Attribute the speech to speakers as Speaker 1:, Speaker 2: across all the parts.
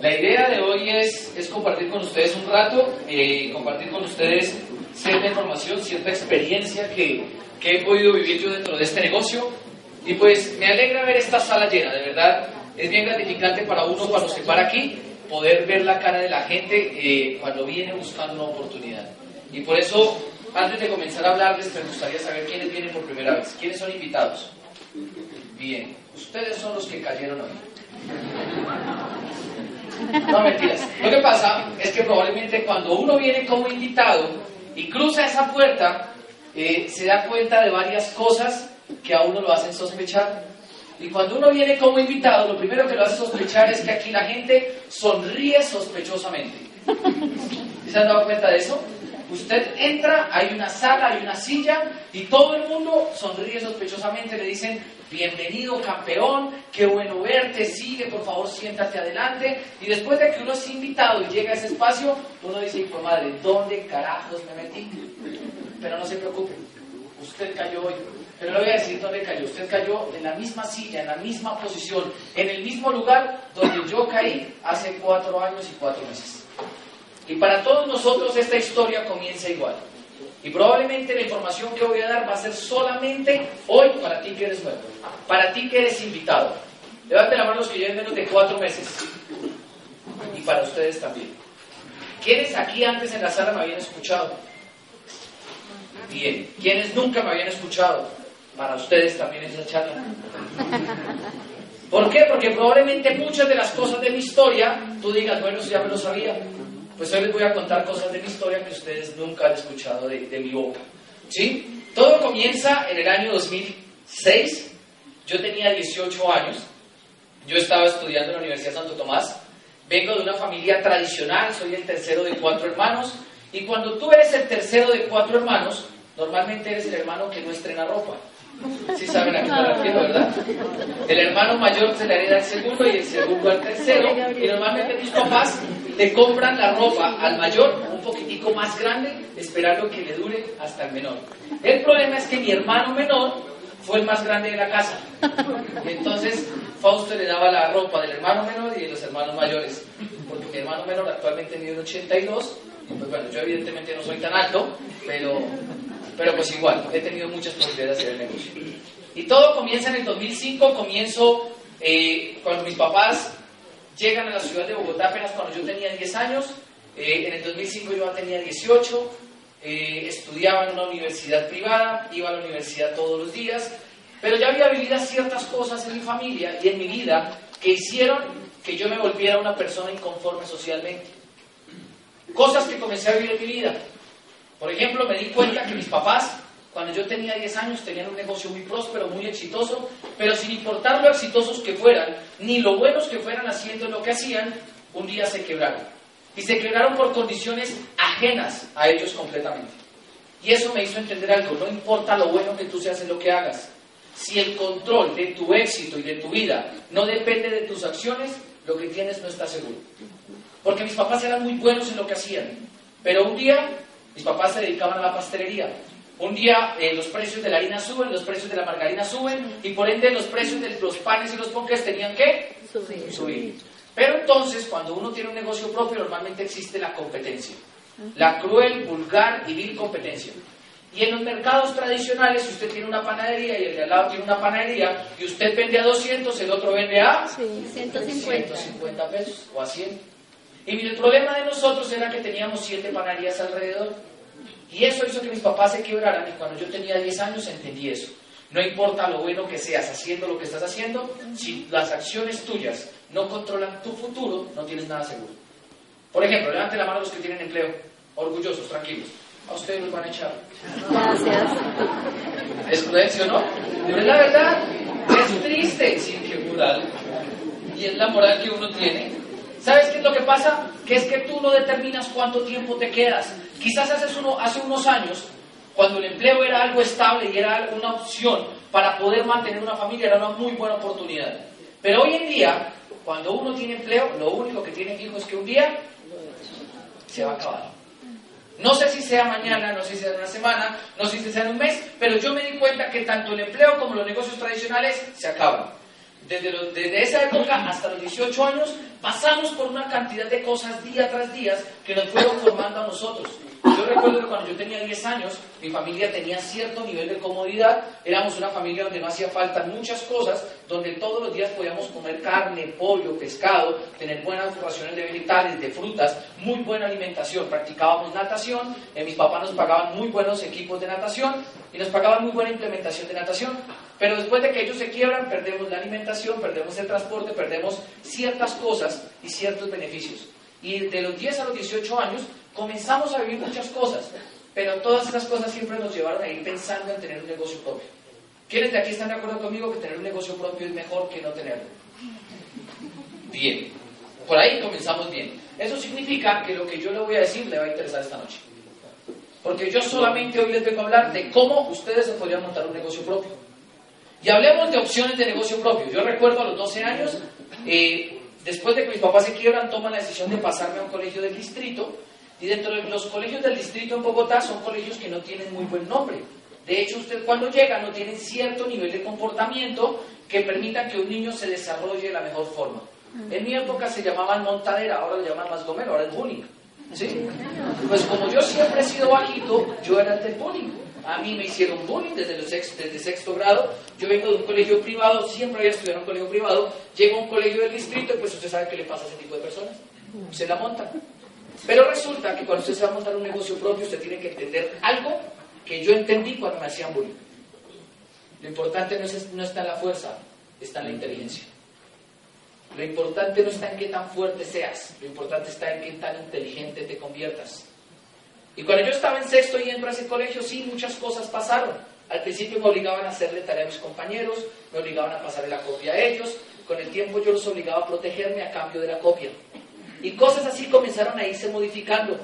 Speaker 1: la idea de hoy es, es compartir con ustedes un rato, eh, compartir con ustedes cierta información, cierta experiencia que, que he podido vivir yo dentro de este negocio. Y pues me alegra ver esta sala llena, de verdad. Es bien gratificante para uno cuando se para aquí poder ver la cara de la gente eh, cuando viene buscando una oportunidad. Y por eso, antes de comenzar a hablarles, me gustaría saber quiénes vienen por primera vez, quiénes son invitados. Bien, ustedes son los que cayeron hoy. No, mentiras. Lo que pasa es que probablemente cuando uno viene como invitado y cruza esa puerta, eh, se da cuenta de varias cosas que a uno lo hacen sospechar. Y cuando uno viene como invitado, lo primero que lo hace sospechar es que aquí la gente sonríe sospechosamente. ¿Se han dado cuenta de eso? Usted entra, hay una sala, hay una silla y todo el mundo sonríe sospechosamente, le dicen, bienvenido campeón, qué bueno verte, sigue, por favor siéntate adelante. Y después de que uno es invitado y llega a ese espacio, uno dice, pues madre, ¿dónde carajos me metí? Pero no se preocupe, usted cayó hoy. Pero no voy a decir dónde cayó. Usted cayó en la misma silla, en la misma posición, en el mismo lugar donde yo caí hace cuatro años y cuatro meses. Y para todos nosotros esta historia comienza igual. Y probablemente la información que voy a dar va a ser solamente hoy para ti que eres nuevo, para ti que eres invitado. Levante la mano los que lleven menos de cuatro meses. Y para ustedes también. ¿Quiénes aquí antes en la sala me habían escuchado? Bien. ¿Quiénes nunca me habían escuchado? Para ustedes también es la charla. ¿Por qué? Porque probablemente muchas de las cosas de mi historia tú digas, bueno, eso ya me lo sabía. Pues hoy les voy a contar cosas de mi historia que ustedes nunca han escuchado de, de mi boca. ¿Sí? Todo comienza en el año 2006. Yo tenía 18 años. Yo estaba estudiando en la Universidad Santo Tomás. Vengo de una familia tradicional, soy el tercero de cuatro hermanos. Y cuando tú eres el tercero de cuatro hermanos, normalmente eres el hermano que no estrena ropa. Sí saben a qué me refiero, ¿verdad? El hermano mayor se le hereda al segundo y el segundo al tercero. Y normalmente mis papás le compran la ropa al mayor un poquitico más grande, esperando que le dure hasta el menor. El problema es que mi hermano menor fue el más grande de la casa. Entonces Fausto le daba la ropa del hermano menor y de los hermanos mayores. Porque mi hermano menor actualmente mide 82. Y pues bueno, yo evidentemente no soy tan alto, pero pero pues igual, he tenido muchas posibilidades de hacer el negocio. Y todo comienza en el 2005, comienzo eh, cuando mis papás llegan a la ciudad de Bogotá apenas cuando yo tenía 10 años, eh, en el 2005 yo tenía 18, eh, estudiaba en una universidad privada, iba a la universidad todos los días, pero ya había vivido ciertas cosas en mi familia y en mi vida que hicieron que yo me volviera una persona inconforme socialmente. Cosas que comencé a vivir en mi vida. Por ejemplo, me di cuenta que mis papás, cuando yo tenía 10 años, tenían un negocio muy próspero, muy exitoso, pero sin importar lo exitosos que fueran, ni lo buenos que fueran haciendo lo que hacían, un día se quebraron. Y se quebraron por condiciones ajenas a ellos completamente. Y eso me hizo entender algo, no importa lo bueno que tú seas en lo que hagas, si el control de tu éxito y de tu vida no depende de tus acciones, lo que tienes no está seguro. Porque mis papás eran muy buenos en lo que hacían, pero un día mis papás se dedicaban a la pastelería. Un día eh, los precios de la harina suben, los precios de la margarina suben y por ende los precios de los panes y los ponques tenían que
Speaker 2: Subir.
Speaker 1: subir. Pero entonces, cuando uno tiene un negocio propio, normalmente existe la competencia. La cruel, vulgar y vil competencia. Y en los mercados tradicionales, si usted tiene una panadería y el de al lado tiene una panadería y usted vende a 200, el otro vende a
Speaker 2: Sí, 150.
Speaker 1: 150 pesos o a 100. Y el problema de nosotros era que teníamos siete panaderías alrededor. Y eso hizo que mis papás se quebraran. Y cuando yo tenía 10 años entendí eso. No importa lo bueno que seas haciendo lo que estás haciendo, si las acciones tuyas no controlan tu futuro, no tienes nada seguro. Por ejemplo, levante la mano los que tienen empleo. Orgullosos, tranquilos. A ustedes los van a echar.
Speaker 2: Gracias.
Speaker 1: Es prudencia, ¿no? Pero es la verdad. Es triste, sí, que moral. Y es la moral que uno tiene. ¿Sabes qué es lo que pasa? Que es que tú no determinas cuánto tiempo te quedas. Quizás hace, uno, hace unos años, cuando el empleo era algo estable y era una opción para poder mantener una familia, era una muy buena oportunidad. Pero hoy en día, cuando uno tiene empleo, lo único que tiene fijo es que un día se va a acabar. No sé si sea mañana, no sé si sea en una semana, no sé si sea en un mes, pero yo me di cuenta que tanto el empleo como los negocios tradicionales se acaban. Desde, desde, esa época hasta los 18 años pasamos por una cantidad de cosas día tras día que nos fueron formando a nosotros. Yo recuerdo que cuando yo tenía 10 años, mi familia tenía cierto nivel de comodidad, éramos una familia donde no hacía falta muchas cosas, donde todos los días podíamos comer carne, pollo, pescado, tener buenas raciones de vegetales, de frutas, muy buena alimentación, practicábamos natación, eh, mis papás nos pagaban muy buenos equipos de natación y nos pagaban muy buena implementación de natación, pero después de que ellos se quiebran, perdemos la alimentación, perdemos el transporte, perdemos ciertas cosas y ciertos beneficios. Y de los 10 a los 18 años comenzamos a vivir muchas cosas, pero todas esas cosas siempre nos llevaron a ir pensando en tener un negocio propio. ¿Quiénes de aquí están de acuerdo conmigo que tener un negocio propio es mejor que no tenerlo? Bien, por ahí comenzamos bien. Eso significa que lo que yo le voy a decir le va a interesar esta noche. Porque yo solamente hoy les vengo a hablar de cómo ustedes se podrían montar un negocio propio. Y hablemos de opciones de negocio propio. Yo recuerdo a los 12 años, eh, después de que mis papás se quiebran, toman la decisión de pasarme a un colegio del distrito y dentro de los colegios del distrito en Bogotá son colegios que no tienen muy buen nombre. De hecho, usted cuando llega no tiene cierto nivel de comportamiento que permita que un niño se desarrolle de la mejor forma. En mi época se llamaban montadera, ahora le llaman más gomero, ahora es bullying. ¿Sí? Pues como yo siempre he sido bajito, yo era el bullying. A mí me hicieron bullying desde, sexto, desde sexto grado. Yo vengo de un colegio privado, siempre había estudiado en un colegio privado. Llego a un colegio del distrito y pues usted sabe qué le pasa a ese tipo de personas. Se la montan. Pero resulta que cuando usted se va a montar un negocio propio, usted tiene que entender algo que yo entendí cuando me hacían bullying. Lo importante no, no está en la fuerza, está en la inteligencia. Lo importante no está en qué tan fuerte seas, lo importante está en qué tan inteligente te conviertas. Y cuando yo estaba en sexto y entro a ese colegio, sí, muchas cosas pasaron. Al principio me obligaban a hacerle tarea a mis compañeros, me obligaban a pasarle la copia a ellos. Con el tiempo yo los obligaba a protegerme a cambio de la copia. Y cosas así comenzaron a irse modificando.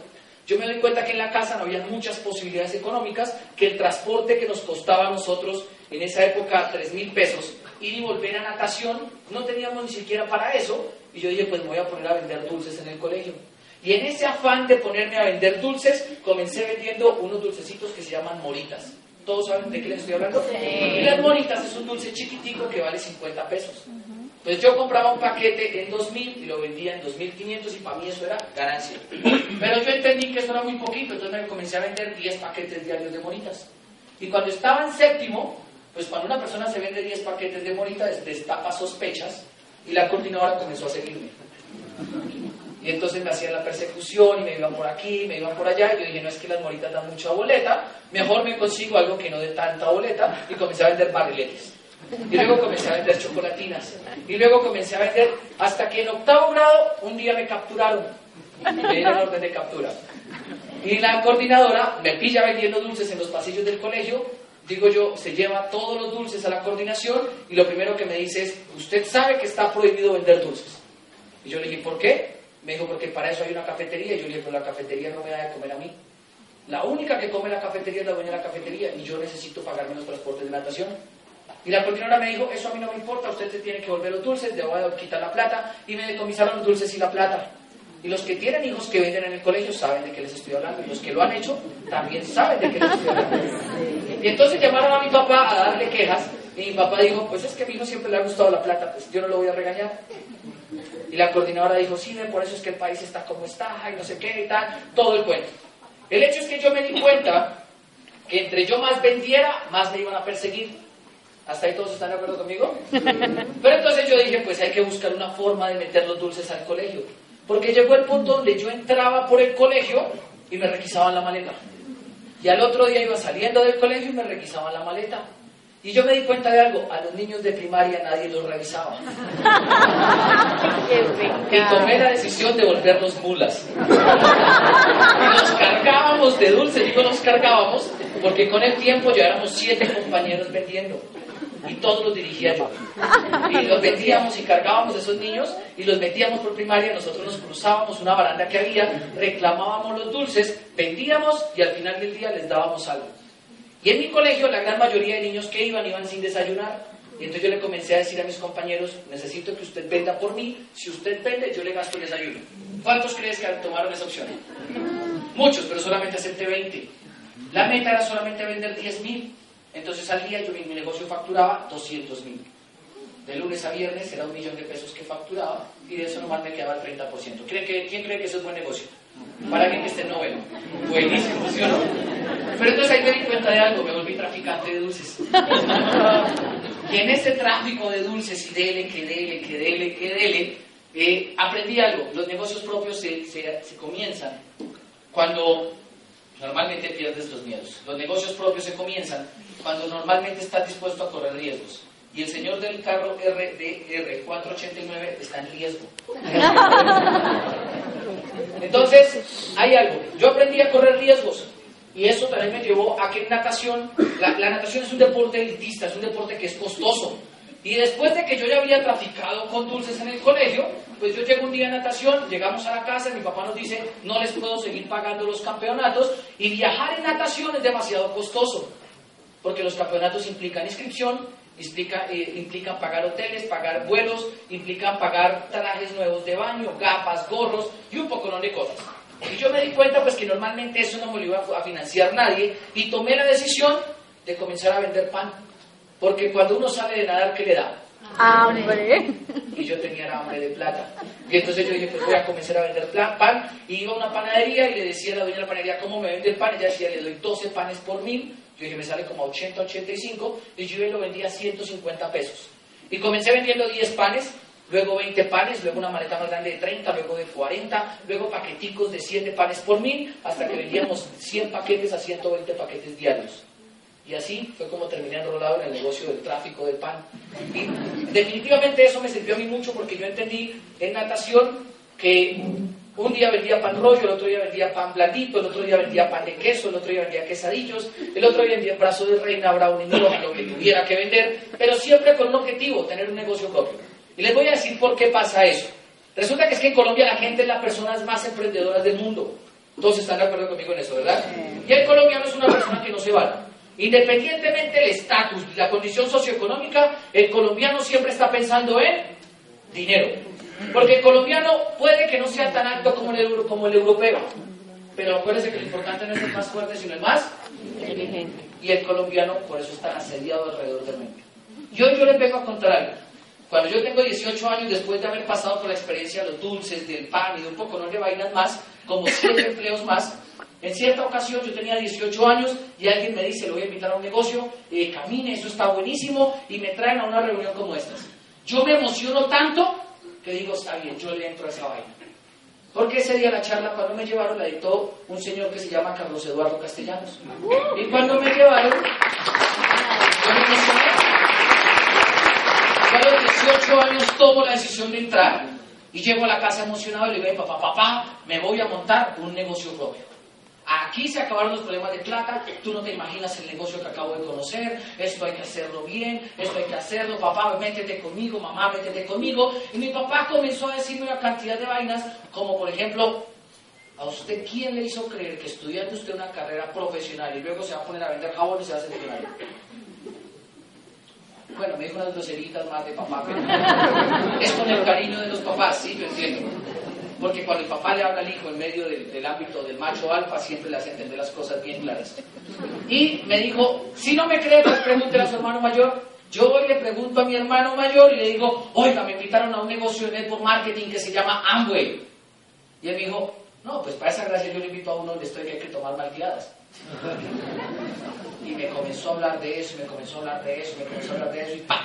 Speaker 1: Yo me doy cuenta que en la casa no había muchas posibilidades económicas, que el transporte que nos costaba a nosotros en esa época 3 mil pesos, ir y volver a natación, no teníamos ni siquiera para eso. Y yo dije, pues me voy a poner a vender dulces en el colegio. Y en ese afán de ponerme a vender dulces, comencé vendiendo unos dulcecitos que se llaman moritas. ¿Todos saben de qué les estoy hablando? Y las moritas es un dulce chiquitico que vale 50 pesos. Pues yo compraba un paquete en 2.000 y lo vendía en 2.500 y para mí eso era ganancia. Pero yo entendí que eso era muy poquito, entonces me comencé a vender 10 paquetes diarios de moritas. Y cuando estaba en séptimo, pues cuando una persona se vende 10 paquetes de moritas, destapa sospechas y la coordinadora comenzó a seguirme. Y entonces me hacían la persecución y me iban por aquí, me iban por allá. Y yo dije, no es que las moritas dan mucha boleta, mejor me consigo algo que no dé tanta boleta. Y comencé a vender barriletes. Y luego comencé a vender chocolatinas. Y luego comencé a vender hasta que en octavo grado un día me capturaron. Me dieron orden de captura. Y la coordinadora me pilla vendiendo dulces en los pasillos del colegio. Digo yo, se lleva todos los dulces a la coordinación y lo primero que me dice es, usted sabe que está prohibido vender dulces. Y yo le dije, ¿por qué? Me dijo, porque para eso hay una cafetería. Y yo le dije, pero la cafetería no me da de comer a mí. La única que come la cafetería es la dueña de la cafetería y yo necesito pagarme los transportes de natación. Y la coordinadora me dijo, eso a mí no me importa, usted se tiene que volver los dulces, de voy a quitar la plata, y me decomisaron los dulces y la plata. Y los que tienen hijos que venden en el colegio saben de qué les estoy hablando, y los que lo han hecho también saben de qué les estoy hablando. Y entonces llamaron a mi papá a darle quejas, y mi papá dijo, pues es que a mi hijo siempre le ha gustado la plata, pues yo no lo voy a regañar. Y la coordinadora dijo, sí, por eso es que el país está como está, y no sé qué y tal, todo el cuento. El hecho es que yo me di cuenta que entre yo más vendiera, más me iban a perseguir. ¿Hasta ahí todos están de acuerdo conmigo? Pero entonces yo dije, pues hay que buscar una forma de meter los dulces al colegio. Porque llegó el punto donde yo entraba por el colegio y me requisaban la maleta. Y al otro día iba saliendo del colegio y me requisaban la maleta. Y yo me di cuenta de algo, a los niños de primaria nadie los revisaba. y tomé la decisión de volverlos mulas. Y los cargábamos de dulce, digo los cargábamos, porque con el tiempo ya éramos siete compañeros vendiendo. Y todos los dirigía yo. Y los vendíamos y cargábamos a esos niños y los metíamos por primaria, nosotros nos cruzábamos una baranda que había, reclamábamos los dulces, vendíamos y al final del día les dábamos algo. Y en mi colegio la gran mayoría de niños que iban iban sin desayunar. Y entonces yo le comencé a decir a mis compañeros, necesito que usted venda por mí, si usted vende yo le gasto el desayuno. ¿Cuántos crees que tomaron esa opción? muchos, pero solamente acepté 20. La meta era solamente vender 10.000. Entonces al día yo mi, negocio facturaba 200.000. De lunes a viernes era un millón de pesos que facturaba y de eso nomás me quedaba el 30%. ¿Cree que, ¿Quién cree que eso es buen negocio? Para que esté en noveno. Buenísimo, ¿sí o no? Pero entonces ahí me di cuenta de algo, me volví traficante de dulces. Y en ese tráfico de dulces y dele, que dele, que dele, que dele, eh, aprendí algo. Los negocios propios se, se comienzan cuando normalmente pierdes los miedos. Los negocios propios se comienzan cuando normalmente estás dispuesto a correr riesgos. Y el señor del carro RDR 489 está en riesgo. Entonces, hay algo. Yo aprendí a correr riesgos. Y eso también me llevó a que en natación, la, la natación es un deporte elitista, es un deporte que es costoso. Y después de que yo ya había traficado con dulces en el colegio, pues yo llego un día a natación, llegamos a la casa y mi papá nos dice, no les puedo seguir pagando los campeonatos y viajar en natación es demasiado costoso, porque los campeonatos implican inscripción, implica, eh, implican pagar hoteles, pagar vuelos, implican pagar trajes nuevos de baño, gafas, gorros y un poco de cosas. Y yo me di cuenta pues que normalmente eso no me lo iba a financiar nadie y tomé la decisión de comenzar a vender pan. Porque cuando uno sale de nadar, ¿qué le da?
Speaker 2: Hambre.
Speaker 1: Y yo tenía hambre de plata. Y entonces yo dije, pues voy a comenzar a vender pan. Y iba a una panadería y le decía a la dueña de la panadería, ¿cómo me vende el pan? Ella decía, le doy 12 panes por mil. Yo dije, me sale como a 80, 85. Y yo lo vendía a 150 pesos. Y comencé vendiendo 10 panes, luego 20 panes, luego una maleta más grande de 30, luego de 40, luego paqueticos de 7 panes por mil, hasta que vendíamos 100 paquetes a 120 paquetes diarios. Y así fue como terminé enrolado en el negocio del tráfico de pan. Y definitivamente eso me sirvió a mí mucho porque yo entendí en natación que un día vendía pan rollo, el otro día vendía pan blandito, el otro día vendía pan de queso, el otro día vendía quesadillos, el otro día vendía brazo de reina, brownie, no lo que tuviera que vender, pero siempre con un objetivo, tener un negocio propio. Y les voy a decir por qué pasa eso. Resulta que es que en Colombia la gente es las personas más emprendedoras del mundo. Todos están de acuerdo conmigo en eso, ¿verdad? Y el colombiano es una persona que no se va. Independientemente del estatus, la condición socioeconómica, el colombiano siempre está pensando en dinero. Porque el colombiano puede que no sea tan alto como el, como el europeo, pero acuérdense que lo importante no es el más fuerte, sino el más inteligente. Y el colombiano por eso está asediado alrededor del mundo. Yo, yo les vengo a contar algo. Cuando yo tengo 18 años, después de haber pasado por la experiencia de los dulces, del pan y de un poco no de vainas más, como siete empleos más, en cierta ocasión yo tenía 18 años y alguien me dice, lo voy a invitar a un negocio, camine, eso está buenísimo, y me traen a una reunión como esta. Yo me emociono tanto que digo, está bien, yo le entro a esa vaina. Porque ese día la charla, cuando me llevaron, la dictó un señor que se llama Carlos Eduardo Castellanos. Y cuando me llevaron, yo. Yo a los 18 años tomo la decisión de entrar y llego a la casa emocionado y le digo, papá, papá, me voy a montar un negocio propio. Aquí se acabaron los problemas de plata, tú no te imaginas el negocio que acabo de conocer, esto hay que hacerlo bien, esto hay que hacerlo, papá, métete conmigo, mamá, métete conmigo. Y mi papá comenzó a decirme una cantidad de vainas, como por ejemplo, ¿a usted quién le hizo creer que estudiando usted una carrera profesional y luego se va a poner a vender jabón y se va a hacer millonario? Bueno, me dijo unas groseritas más de papá, pero es con el cariño de los papás, sí, yo entiendo. Porque cuando el papá le habla al hijo en medio del, ámbito del macho alfa, siempre le hace entender las cosas bien claras. Y me dijo, si no me cree, pues pregúntele a su hermano mayor. Yo hoy le pregunto a mi hermano mayor y le digo, oiga, me invitaron a un negocio de network marketing que se llama Amway. Y él me dijo, no, pues para esa gracia yo le invito a uno donde estoy que hay que tomar malguiadas. Y me comenzó a hablar de eso, me comenzó a hablar de eso, me comenzó a hablar de eso y ¡pam!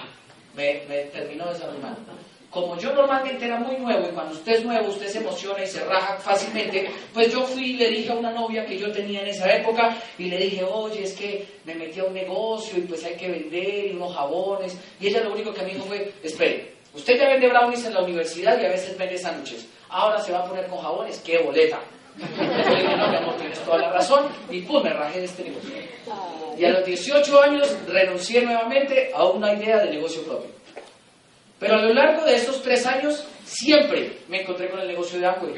Speaker 1: Me, me terminó desanimando. Como yo normalmente era muy nuevo y cuando usted es nuevo usted se emociona y se raja fácilmente, pues yo fui y le dije a una novia que yo tenía en esa época y le dije, oye, es que me metí a un negocio y pues hay que vender y unos jabones. Y ella lo único que me dijo fue, espere, usted ya vende brownies en la universidad y a veces vende sándwiches. Ahora se va a poner con jabones, qué boleta. Yo dije, no, mi amor, tienes toda la razón. Y pum, me rajé de este negocio. Y a los 18 años renuncié nuevamente a una idea de negocio propio. Pero a lo largo de esos tres años siempre me encontré con el negocio de Amway.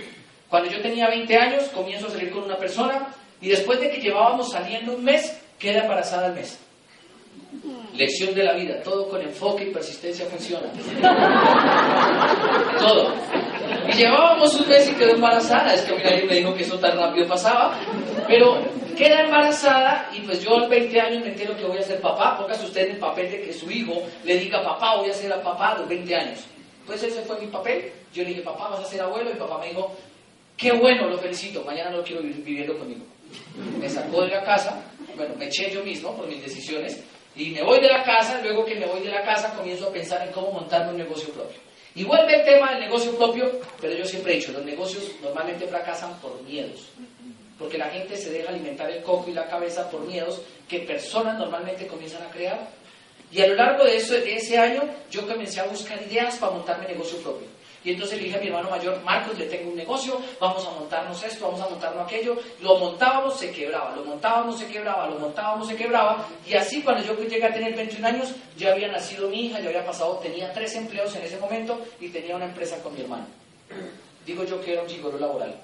Speaker 1: Cuando yo tenía 20 años comienzo a salir con una persona y después de que llevábamos saliendo un mes, queda embarazada al mes. Lección de la vida, todo con enfoque y persistencia funciona. todo. Llevábamos un mes y quedó embarazada. Es que mira, me dijo que eso tan rápido pasaba. Pero queda embarazada y pues yo a los 20 años me entero que voy a ser papá. Póngase usted en el papel de que su hijo le diga, papá, voy a ser papá a los 20 años. Pues ese fue mi papel. Yo le dije, papá, vas a ser abuelo. Y papá me dijo, qué bueno, lo felicito. Mañana no quiero vivir viviendo conmigo. Me sacó de la casa. Bueno, me eché yo mismo por mis decisiones. Y me voy de la casa. Luego que me voy de la casa comienzo a pensar en cómo montarme un negocio propio. Y vuelve el tema del negocio propio, pero yo siempre he dicho, los negocios normalmente fracasan por miedos. Porque la gente se deja alimentar el coco y la cabeza por miedos que personas normalmente comienzan a crear. Y a lo largo de, eso, de ese año yo comencé a buscar ideas para montarme negocio propio. Y entonces le dije a mi hermano mayor, Marcos, le tengo un negocio, vamos a montarnos esto, vamos a montarnos aquello. Lo montábamos, se quebraba, lo montábamos, se quebraba, lo montábamos, se quebraba. Y así cuando yo llegué a tener 21 años, ya había nacido mi hija, ya había pasado, tenía tres empleos en ese momento y tenía una empresa con mi hermano. Digo yo que era un gigolo laboral.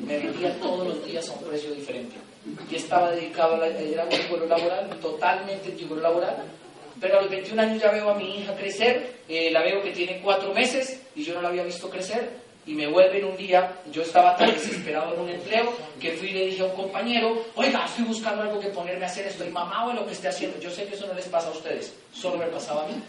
Speaker 1: Me vendía todos los días a un precio diferente. Y estaba dedicado a la, era un gigolo laboral, totalmente un gigolo laboral pero a los 21 años ya veo a mi hija crecer, eh, la veo que tiene cuatro meses y yo no la había visto crecer. Y me vuelven un día, yo estaba tan desesperado en un empleo que fui y le dije a un compañero, oiga, estoy buscando algo que ponerme a hacer, estoy mamado en lo que esté haciendo. Yo sé que eso no les pasa a ustedes, solo me pasaba a mí.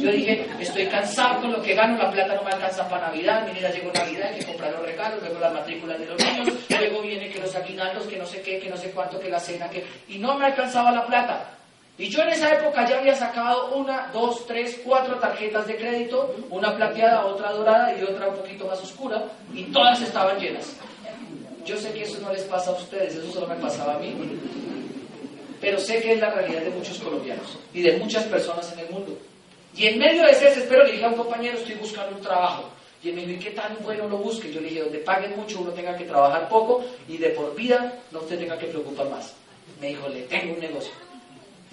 Speaker 1: Yo dije, estoy cansado con lo que gano, la plata no me alcanza para Navidad, mi llegó Navidad, hay que comprar los regalos, luego las matrículas de los niños, luego viene que los aguinaldos, que no sé qué, que no sé cuánto, que la cena, que... Y no me alcanzaba la plata. Y yo en esa época ya había sacado una, dos, tres, cuatro tarjetas de crédito, una plateada, otra dorada y otra un poquito más oscura, y todas estaban llenas. Yo sé que eso no les pasa a ustedes, eso solo me pasaba a mí. Pero sé que es la realidad de muchos colombianos y de muchas personas en el mundo. Y en medio de ese desespero le dije a un compañero, estoy buscando un trabajo. Y él me dijo, ¿y qué tan bueno lo busque? Yo le dije, donde paguen mucho, uno tenga que trabajar poco y de por vida no usted tenga que preocupar más. Me dijo, le tengo un negocio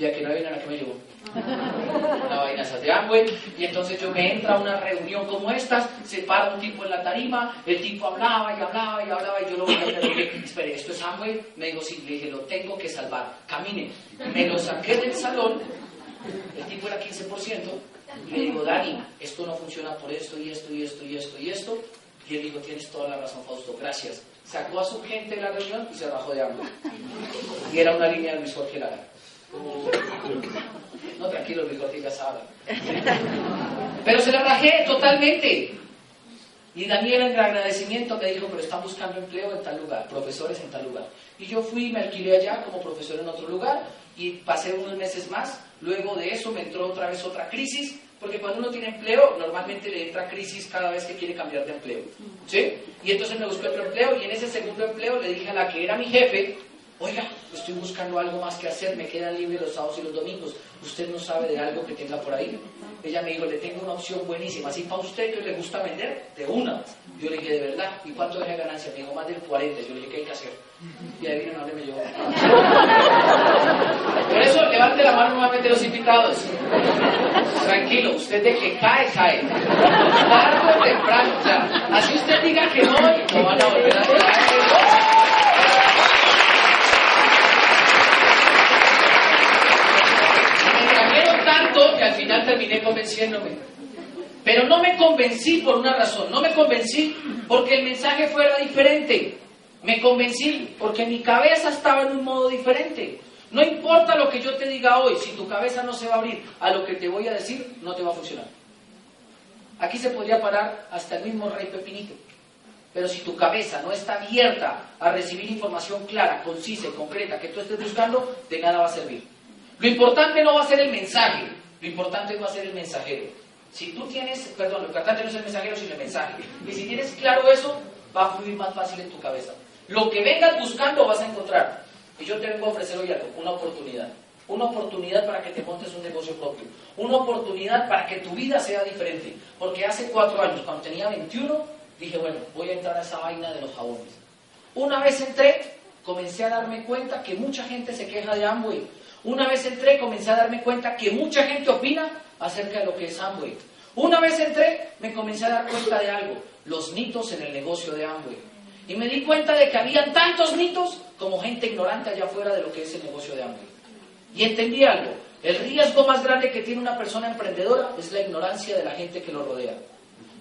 Speaker 1: ya que no había nada que me llevó. Una vaina de Amway, y entonces yo me entra a una reunión como estas, se para un tipo en la tarima, el tipo hablaba y hablaba y hablaba, y yo lo voy a dije, espere, ¿esto es Amway? Me dijo, sí, le dije, lo tengo que salvar, camine. Me lo saqué del salón, el tipo era 15%, y le digo, Dani, esto no funciona por esto y esto y esto y esto y esto, y él dijo, tienes toda la razón, Fausto, gracias. Sacó a su gente de la reunión y se bajó de Amway. Y era una línea de Luis Jorge Lara. No, tranquilo, Jorge ya sabe. Pero se la rajé totalmente. Y Daniel en agradecimiento me dijo, pero están buscando empleo en tal lugar, profesores en tal lugar. Y yo fui y me alquilé allá como profesor en otro lugar y pasé unos meses más. Luego de eso me entró otra vez otra crisis, porque cuando uno tiene empleo, normalmente le entra crisis cada vez que quiere cambiar de empleo. ¿Sí? Y entonces me busqué otro empleo y en ese segundo empleo le dije a la que era mi jefe, oiga, estoy buscando algo más que hacer, me quedan libres los sábados y los domingos, ¿usted no sabe de algo que tenga por ahí? Ella me dijo, le tengo una opción buenísima, así para usted que le gusta vender, de una. Yo le dije, ¿de verdad? ¿Y cuánto es ganancia? Me dijo, más del 40. Yo le dije, ¿qué hay que hacer? Y ahí vino, no me llevó. Por eso, levante la mano nuevamente los invitados. Tranquilo, usted de que cae, cae. Tarde o temprano, así usted diga que no, no van a volver a caer. que al terminé convenciéndome. Pero no me convencí por una razón, no me convencí porque el mensaje fuera diferente. Me convencí porque mi cabeza estaba en un modo diferente. No importa lo que yo te diga hoy, si tu cabeza no se va a abrir a lo que te voy a decir, no te va a funcionar. Aquí se podría parar hasta el mismo rey Pepinito. Pero si tu cabeza no está abierta a recibir información clara, concisa y concreta que tú estés buscando, de nada va a servir. Lo importante no va a ser el mensaje, lo importante va a ser el mensajero. Si tú tienes, perdón, lo importante no es el mensajero, sino el mensaje. Y si tienes claro eso, va a fluir más fácil en tu cabeza. Lo que vengas buscando vas a encontrar. Y yo te vengo a ofrecer hoy algo, una oportunidad. Una oportunidad para que te montes un negocio propio. Una oportunidad para que tu vida sea diferente. Porque hace cuatro años, cuando tenía 21, dije, bueno, voy a entrar a esa vaina de los jabones. Una vez entré, comencé a darme cuenta que mucha gente se queja de Amway una vez entré, comencé a darme cuenta que mucha gente opina acerca de lo que es Amway. Una vez entré, me comencé a dar cuenta de algo, los mitos en el negocio de Amway. Y me di cuenta de que había tantos mitos como gente ignorante allá afuera de lo que es el negocio de Amway. Y entendí algo, el riesgo más grande que tiene una persona emprendedora es la ignorancia de la gente que lo rodea.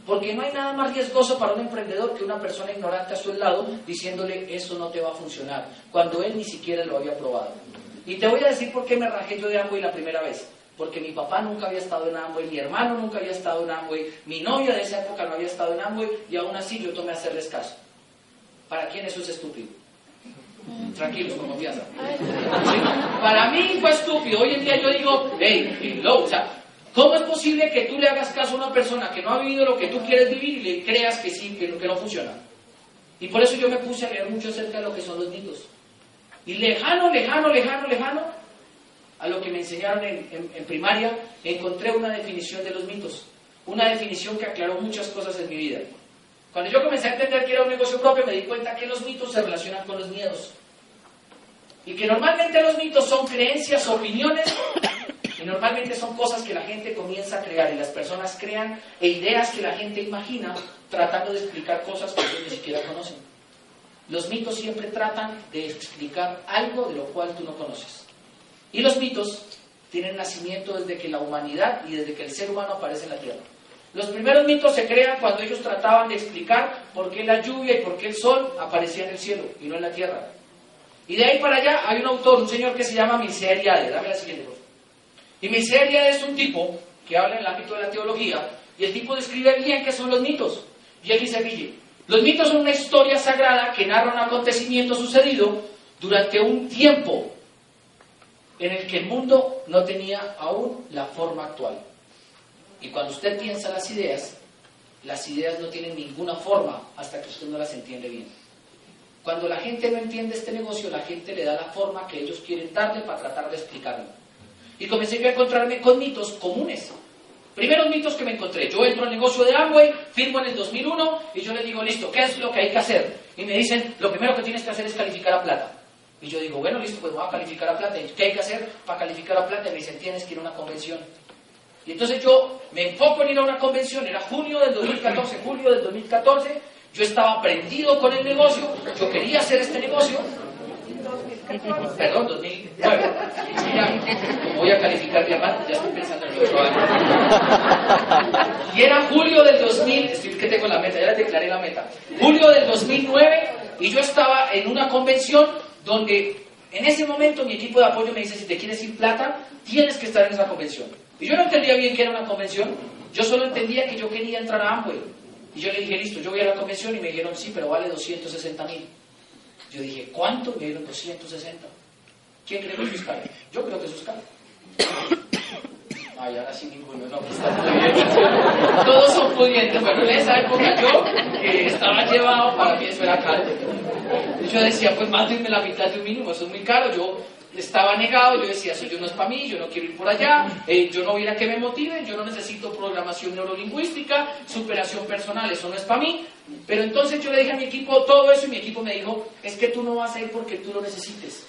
Speaker 1: Porque no hay nada más riesgoso para un emprendedor que una persona ignorante a su lado diciéndole eso no te va a funcionar, cuando él ni siquiera lo había probado. Y te voy a decir por qué me rajé yo de Amway la primera vez. Porque mi papá nunca había estado en Amway, mi hermano nunca había estado en Amway, mi novia de esa época no había estado en Amway y aún así yo tomé a hacerles caso. ¿Para quién eso es estúpido? Tranquilos, con confianza. Para mí fue estúpido. Hoy en día yo digo, hey, low, o sea, ¿cómo es posible que tú le hagas caso a una persona que no ha vivido lo que tú quieres vivir y le creas que sí, que, que no funciona? Y por eso yo me puse a leer mucho acerca de lo que son los mitos. Y lejano, lejano, lejano, lejano, a lo que me enseñaron en, primaria, encontré una definición de los mitos. Una definición que aclaró muchas cosas en mi vida. Cuando yo comencé a entender que era un negocio propio, me di cuenta que los mitos se relacionan con los miedos. Y que normalmente los mitos son creencias, opiniones, y normalmente son cosas que la gente comienza a crear y las personas crean e ideas que la gente imagina tratando de explicar cosas que ellos ni siquiera conocen. Los mitos siempre tratan de explicar algo de lo cual tú no conoces. Y los mitos tienen nacimiento desde que la humanidad y desde que el ser humano aparece en la Tierra. Los primeros mitos se crean cuando ellos trataban de explicar por qué la lluvia y por qué el sol aparecía en el cielo y no en la tierra. Y de ahí para allá hay un autor, un señor que se llama Mircea Dame la siguiente, cosa. Y Mircea es un tipo que habla en el ámbito de la teología y el tipo describe bien qué son los mitos. Y él dice, Ville, los mitos son una historia sagrada que narra un acontecimiento sucedido durante un tiempo en el que el mundo no tenía aún la forma actual. Y cuando usted piensa las ideas, las ideas no tienen ninguna forma hasta que usted no las entiende bien. Cuando la gente no entiende este negocio, la gente le da la forma que ellos quieren darle para tratar de explicarlo. Y comencé a encontrarme con mitos comunes. Primeros mitos que me encontré. Yo entro al negocio de Amway, firmo en el 2001 y yo le digo, listo, ¿qué es lo que hay que hacer? Y me dicen, lo primero que tienes que hacer es calificar a plata. Y yo digo, bueno, listo, pues voy a calificar a plata. ¿Qué hay que hacer para calificar a plata? Y me dicen, tienes que ir a una convención. Y entonces yo me enfoco en ir a una convención, era junio del 2014, julio del 2014, yo estaba prendido con el negocio, yo quería hacer este negocio. Perdón, 2009. como voy a calificar diamante, ya estoy pensando en el otro año. Y era julio del 2000, estoy que tengo la meta, ya les declaré la meta. Julio del 2009 y yo estaba en una convención donde en ese momento mi equipo de apoyo me dice, si te quieres ir plata, tienes que estar en esa convención. Y yo no entendía bien qué era una convención, yo solo entendía que yo quería entrar a Amway. Y yo le dije, listo, yo voy a la convención y me dijeron, sí, pero vale 260 mil. Yo dije, ¿cuánto? Me dijeron 260. ¿Quién cree que eso es caro? Yo creo que eso es caro. Ay, ahora sí ninguno, no, pues está bien. Todos son pudientes. Bueno, en esa época yo que estaba llevado, para mí eso era caro. Yo decía, pues mándenme la mitad de un mínimo, eso es muy caro. Yo estaba negado, yo decía, eso yo no es para mí, yo no quiero ir por allá, eh, yo no voy a que me motive, yo no necesito programación neurolingüística, superación personal, eso no es para mí. Pero entonces yo le dije a mi equipo todo eso y mi equipo me dijo, es que tú no vas a ir porque tú lo necesites.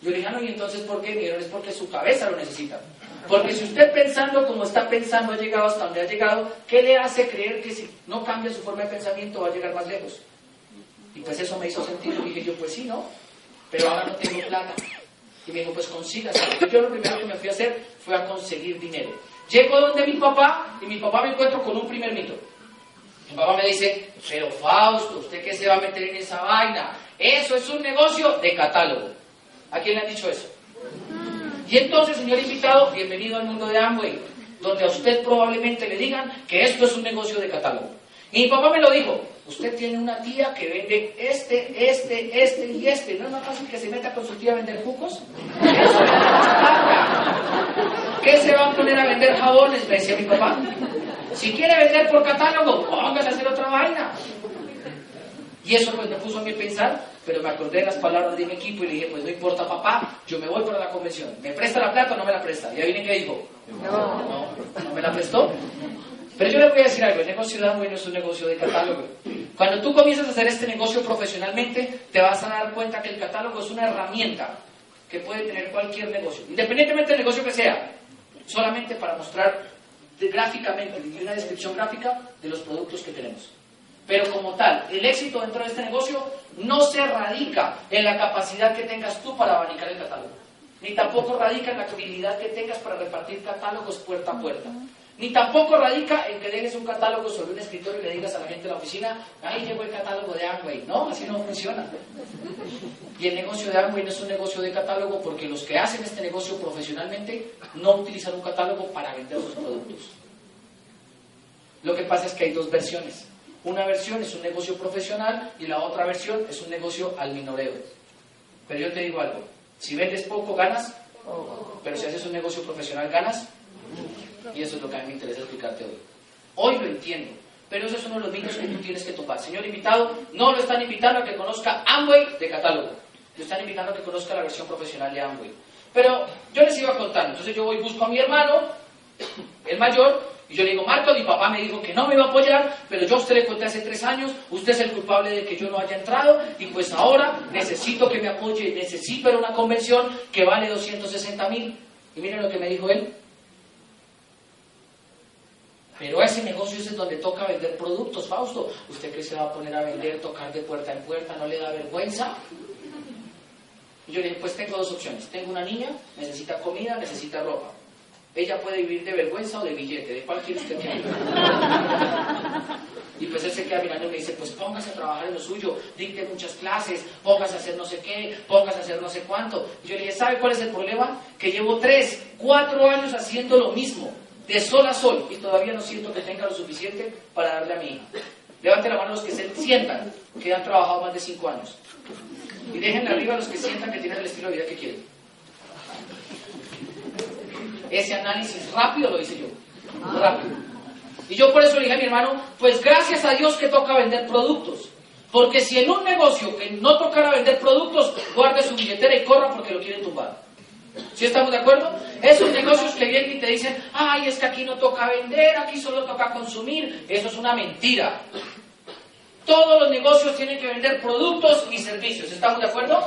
Speaker 1: Yo le dije, ah, no, y entonces ¿por qué? Me es porque su cabeza lo necesita. Porque si usted pensando como está pensando ha llegado hasta donde ha llegado, ¿qué le hace creer que si no cambia su forma de pensamiento va a llegar más lejos? Y pues eso me hizo sentido. Y dije yo, pues sí, ¿no? Pero ahora no tengo plata. Y me dijo, pues consígase. Yo lo primero que me fui a hacer fue a conseguir dinero. Llego donde mi papá y mi papá me encuentro con un primer mito. Mi papá me dice, pero Fausto, ¿usted qué se va a meter en esa vaina? Eso es un negocio de catálogo. ¿A quién le han dicho eso? Y entonces, señor invitado, bienvenido al mundo de Amway, donde a usted probablemente le digan que esto es un negocio de catálogo. Y mi papá me lo dijo, usted tiene una tía que vende este, este, este y este. ¿No es más fácil que se meta con su tía a vender jucos? ¿Qué se va a poner a vender jabones? Me decía mi papá. Si quiere vender por catálogo, póngase a hacer otra vaina. Y eso pues me puso a mí a pensar, pero me acordé de las palabras de mi equipo y le dije, pues no importa papá, yo me voy para la convención. ¿Me presta la plata o no me la presta? Y ahí viene que dijo, no, no, no me la prestó. Pero yo le voy a decir algo, el negocio de Amway no es un negocio de catálogo. Cuando tú comienzas a hacer este negocio profesionalmente, te vas a dar cuenta que el catálogo es una herramienta que puede tener cualquier negocio, independientemente del negocio que sea, solamente para mostrar gráficamente, una descripción gráfica de los productos que tenemos. Pero como tal, el éxito dentro de este negocio no se radica en la capacidad que tengas tú para abanicar el catálogo, ni tampoco radica en la habilidad que tengas para repartir catálogos puerta a puerta. Ni tampoco radica en que dejes un catálogo sobre un escritorio y le digas a la gente de la oficina, ahí llegó el catálogo de Amway. No, así no funciona. Y el negocio de Amway no es un negocio de catálogo porque los que hacen este negocio profesionalmente no utilizan un catálogo para vender sus productos. Lo que pasa es que hay dos versiones. Una versión es un negocio profesional y la otra versión es un negocio al minoreo. Pero yo te digo algo, si vendes poco ganas, pero si haces un negocio profesional ganas, y eso es lo que a mí me interesa explicarte hoy. Hoy lo entiendo, pero eso es uno de los mitos que tú tienes que tomar. Señor invitado, no lo están invitando a que conozca Amway de catálogo, lo están invitando a que conozca la versión profesional de Amway. Pero yo les iba contando, entonces yo voy busco a mi hermano, el mayor, y yo le digo, Marco, mi papá me dijo que no me iba a apoyar, pero yo a usted le conté hace tres años, usted es el culpable de que yo no haya entrado, y pues ahora necesito que me apoye, necesito ir una convención que vale 260 mil. Y miren lo que me dijo él. Pero ese negocio es donde toca vender productos, Fausto. ¿Usted que se va a poner a vender, tocar de puerta en puerta? ¿No le da vergüenza? Y yo le dije, pues tengo dos opciones. Tengo una niña, necesita comida, necesita ropa. Ella puede vivir de vergüenza o de billete. ¿De cuál quiere usted que Y pues él se queda mirando y me dice, pues póngase a trabajar en lo suyo, dicte muchas clases, póngase a hacer no sé qué, póngase a hacer no sé cuánto. Y yo le dije, ¿sabe cuál es el problema? Que llevo tres, cuatro años haciendo lo mismo de sol a sol y todavía no siento que tenga lo suficiente para darle a mi hija. Levante la mano los que se sientan que han trabajado más de cinco años. Y déjenle arriba los que sientan que tienen el estilo de vida que quieren. Ese análisis rápido lo hice yo. Rápido. Y yo por eso le dije a mi hermano, pues gracias a Dios que toca vender productos. Porque si en un negocio que no tocara vender productos, guarde su billetera y corra porque lo quieren tumbar. ¿Sí estamos de acuerdo? Esos negocios que vienen y te dicen, ay, es que aquí no toca vender, aquí solo toca consumir. Eso es una mentira. Todos los negocios tienen que vender productos y servicios. ¿Estamos de acuerdo?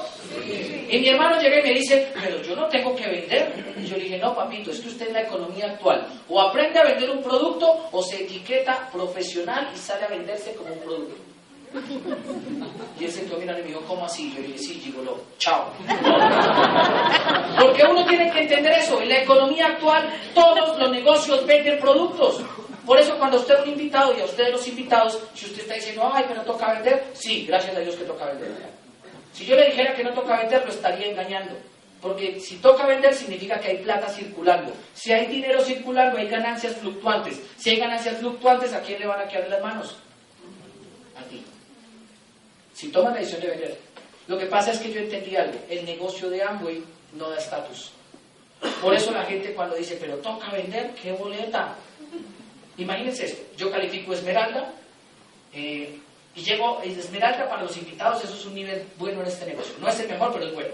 Speaker 1: Y mi hermano llega y me dice, pero yo no tengo que vender. Y yo le dije, no, papito, es que usted en la economía actual o aprende a vender un producto o se etiqueta profesional y sale a venderse como un producto. Y él se quedó mirando y me dijo, ¿cómo así? Yo le dije, sí, gigolo, chao. Porque uno tiene que entender eso. En la economía actual, todos los negocios venden productos. Por eso cuando usted es un invitado y a ustedes los invitados, si usted está diciendo, ay, pero toca vender, sí, gracias a Dios que toca vender. Si yo le dijera que no toca vender, lo estaría engañando. Porque si toca vender significa que hay plata circulando. Si hay dinero circulando, hay ganancias fluctuantes. Si hay ganancias fluctuantes, ¿a quién le van a quedar las manos? A ti si toman la decisión de vender. Lo que pasa es que yo entendí algo, el negocio de Amway no da estatus. Por eso la gente cuando dice, pero toca vender, qué boleta. Imagínense esto, yo califico Esmeralda eh, y llego, Esmeralda para los invitados, eso es un nivel bueno en este negocio. No es el mejor, pero es bueno.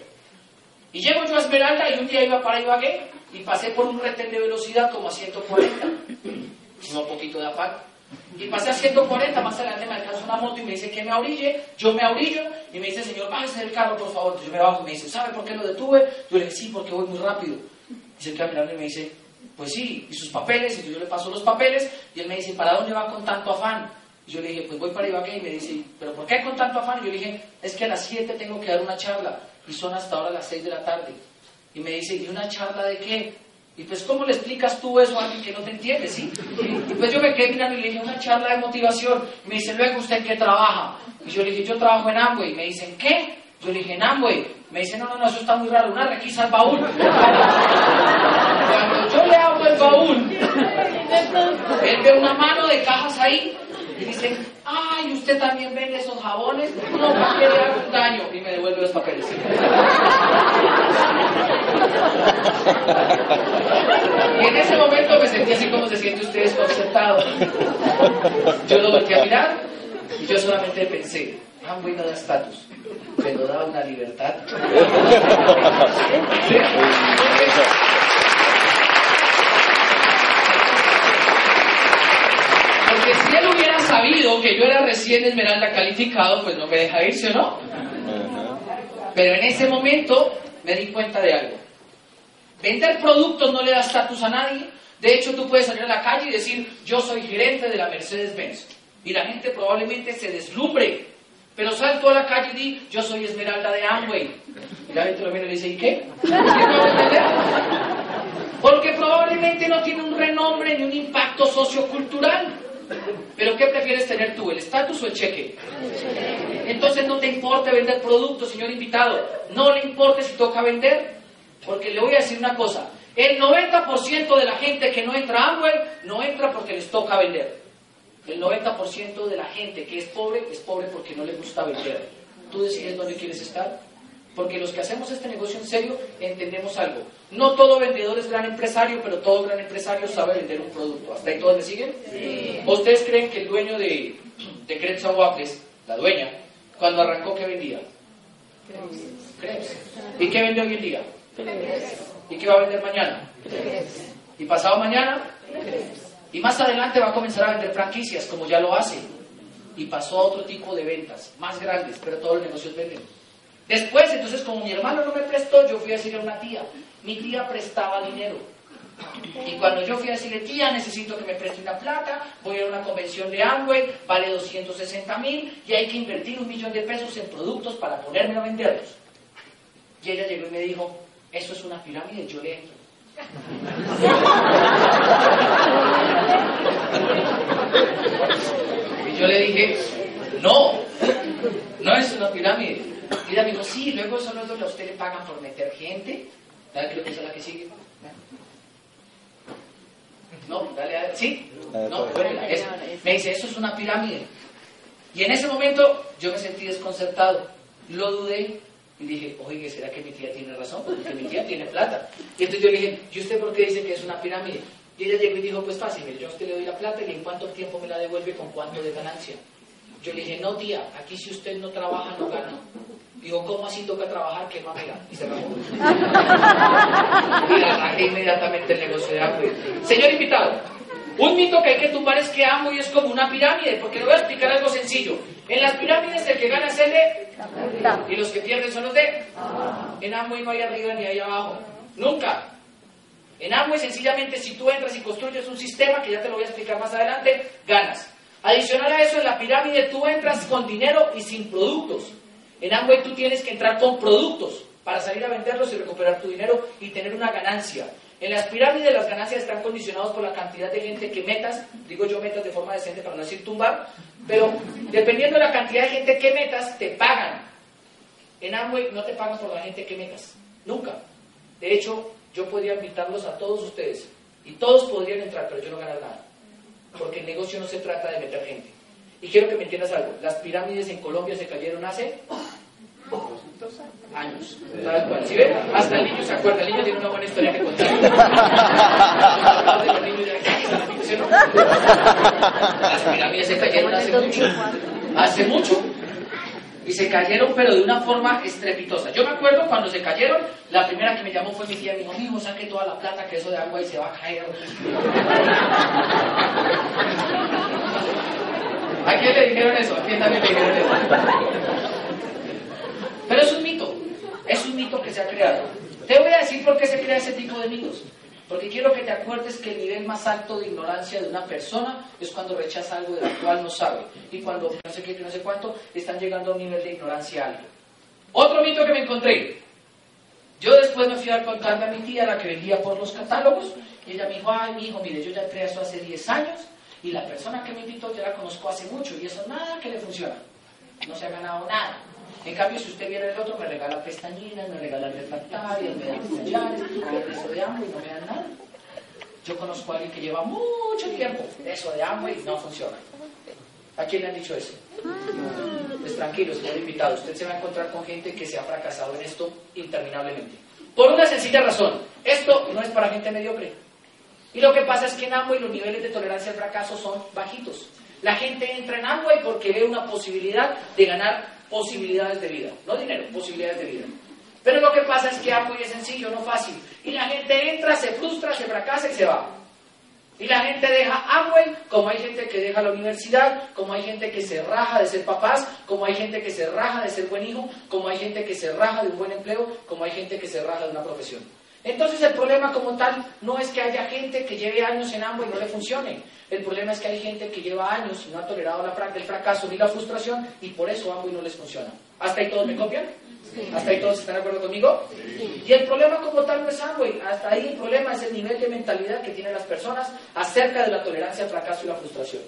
Speaker 1: Y llego yo a Esmeralda y un día iba para Ibagué y pasé por un retén de velocidad como a 140, un poquito de afán. Y pasé a 140, más adelante me alcanza una moto y me dice que me orille, yo me orillo y me dice, señor, bájese del carro, por favor. Yo me bajo y me dice, ¿sabe por qué lo detuve? Yo le dije, sí, porque voy muy rápido. Y se queda mirando y me dice, pues sí, y sus papeles, y yo le paso los papeles, y él me dice, ¿para dónde va con tanto afán? Y yo le dije, pues voy para Ibagué, y me dice, ¿pero por qué con tanto afán? Y yo le dije, es que a las 7 tengo que dar una charla, y son hasta ahora las 6 de la tarde. Y me dice, ¿y una charla de qué? Y pues, ¿cómo le explicas tú eso a alguien que no te entiende, sí? Y pues yo me quedé mirando y le dije, una charla de motivación. Me dice, luego, ¿usted qué trabaja? Y yo le dije, yo trabajo en Amway. Y me dicen, ¿qué? Yo le dije, en Amway. Me dice, no, no, no, eso está muy raro, una requisa al baúl. Cuando yo le abro el baúl, él ve una mano de cajas ahí y dice, ay, ¿usted también vende esos jabones? No, porque le hago un daño. Y me devuelve los papeles. Y en ese momento me sentí así como se siente usted desconcertado. Yo lo volteé a mirar y yo solamente pensé, ah, no da estatus, pero da una libertad. Porque si él que yo era recién Esmeralda calificado, pues no me deja irse, ¿o no? Pero en ese momento me di cuenta de algo. Vender productos no le da estatus a nadie. De hecho, tú puedes salir a la calle y decir, yo soy gerente de la Mercedes-Benz. Y la gente probablemente se deslumbre. Pero salto a la calle y di, yo soy Esmeralda de Amway. Y la gente lo mira y le dice, ¿y qué? ¿Qué Porque probablemente no tiene un renombre ni un impacto sociocultural. Pero ¿qué prefieres tener tú, el estatus o el cheque? Entonces no te importa vender productos, señor invitado. No le importa si toca vender. Porque le voy a decir una cosa. El 90% de la gente que no entra a Amway no entra porque les toca vender. El 90% de la gente que es pobre es pobre porque no le gusta vender. Tú decides dónde quieres estar. Porque los que hacemos este negocio en serio entendemos algo. No todo vendedor es gran empresario, pero todo gran empresario sabe vender un producto. ¿Hasta ahí todos me siguen? Sí. ¿Ustedes creen que el dueño de, de Crepes Waffles, la dueña, cuando arrancó, ¿qué vendía? Crepes. ¿Y qué vende hoy en día? ¿Y qué va a vender mañana? ¿Y pasado mañana? Y más adelante va a comenzar a vender franquicias, como ya lo hace. Y pasó a otro tipo de ventas, más grandes, pero todos los negocios venden. Después, entonces, como mi hermano no me prestó, yo fui a decirle a una tía. Mi tía prestaba dinero. Y cuando yo fui a decirle, tía, necesito que me preste una plata, voy a una convención de Amway, vale 260 mil y hay que invertir un millón de pesos en productos para ponerme a venderlos. Y ella llegó y me dijo, eso es una pirámide, yo le entro. Y yo le dije, no, no es una pirámide. Y ella me dijo, sí, luego eso no es lo que a usted le pagan por meter gente. Dale, creo que es la que sigue. No, dale a ¿Sí? No, Me dice, eso es una pirámide. Y en ese momento yo me sentí desconcertado. Lo dudé y dije, oye, ¿será que mi tía tiene razón? Porque mi tía tiene plata. Y entonces yo le dije, ¿y usted por qué dice que es una pirámide? Y ella llegó y dijo, pues fácil, yo a usted le doy la plata y en cuánto tiempo me la devuelve con cuánto de ganancia. Yo le dije, no tía, aquí si usted no trabaja no gana. Digo, ¿cómo así toca trabajar que no me Y se bajó. y inmediatamente el negocio de Amway. Señor invitado, un mito que hay que tumbar es que Amway es como una pirámide, porque le voy a explicar algo sencillo. En las pirámides el que gana es el de y los que pierden son los de En Amway no hay arriba ni hay abajo. Nunca. En Amway sencillamente si tú entras y construyes un sistema, que ya te lo voy a explicar más adelante, ganas. Adicional a eso, en la pirámide tú entras con dinero y sin productos. En Amway tú tienes que entrar con productos para salir a venderlos y recuperar tu dinero y tener una ganancia. En las pirámides las ganancias están condicionadas por la cantidad de gente que metas, digo yo metas de forma decente para no decir tumbar, pero dependiendo de la cantidad de gente que metas, te pagan. En Amway no te pagan por la gente que metas, nunca. De hecho, yo podría invitarlos a todos ustedes y todos podrían entrar, pero yo no ganar nada. Porque el negocio no se trata de meter gente. Y quiero que me entiendas algo. Las pirámides en Colombia se cayeron hace años. ¿Sabes cuál? ¿Sí ven? Hasta el niño se acuerda. El niño tiene una buena historia que contar. Las pirámides se cayeron hace mucho. Hace mucho. Y se cayeron, pero de una forma estrepitosa. Yo me acuerdo cuando se cayeron, la primera que me llamó fue mi tía. Me dijo, hijo, saque toda la plata, que eso de agua y se va a caer. ¿A quién le dijeron eso? ¿A quién también le dijeron eso? Pero es un mito. Es un mito que se ha creado. Te voy a decir por qué se crea ese tipo de mitos. Porque quiero que te acuerdes que el nivel más alto de ignorancia de una persona es cuando rechaza algo de lo cual no sabe. Y cuando no sé qué, no sé cuánto, están llegando a un nivel de ignorancia alto. Otro mito que me encontré. Yo después me fui a contarle a mi tía, la que vendía por los catálogos, y ella me dijo, ay, mi hijo, mire, yo ya entré eso hace 10 años, y la persona que me invitó ya la conozco hace mucho, y eso nada que le funciona. No se ha ganado nada. En cambio, si usted viene el otro, me regala pestañinas, me regala refractarias, me da collares, me de hambre y no me dan nada. Yo conozco a alguien que lleva mucho tiempo eso de hambre y no funciona. ¿A quién le han dicho eso? Pues tranquilo, señor invitado. Usted se va a encontrar con gente que se ha fracasado en esto interminablemente. Por una sencilla razón. Esto no es para gente mediocre. Y lo que pasa es que en Amway los niveles de tolerancia al fracaso son bajitos. La gente entra en Amway porque ve una posibilidad de ganar posibilidades de vida. No dinero, posibilidades de vida. Pero lo que pasa es que Amway es sencillo, no fácil. Y la gente entra, se frustra, se fracasa y se va. Y la gente deja Amway, como hay gente que deja la universidad, como hay gente que se raja de ser papás, como hay gente que se raja de ser buen hijo, como hay gente que se raja de un buen empleo, como hay gente que se raja de una profesión. Entonces el problema como tal no es que haya gente que lleve años en Amway y no le funcione. El problema es que hay gente que lleva años y no ha tolerado la, el fracaso ni la frustración y por eso Amway no les funciona. ¿Hasta ahí todos me copian? ¿Hasta ahí todos están de acuerdo conmigo? Y el problema como tal no es Amway, hasta ahí el problema es el nivel de mentalidad que tienen las personas acerca de la tolerancia al fracaso y la frustración.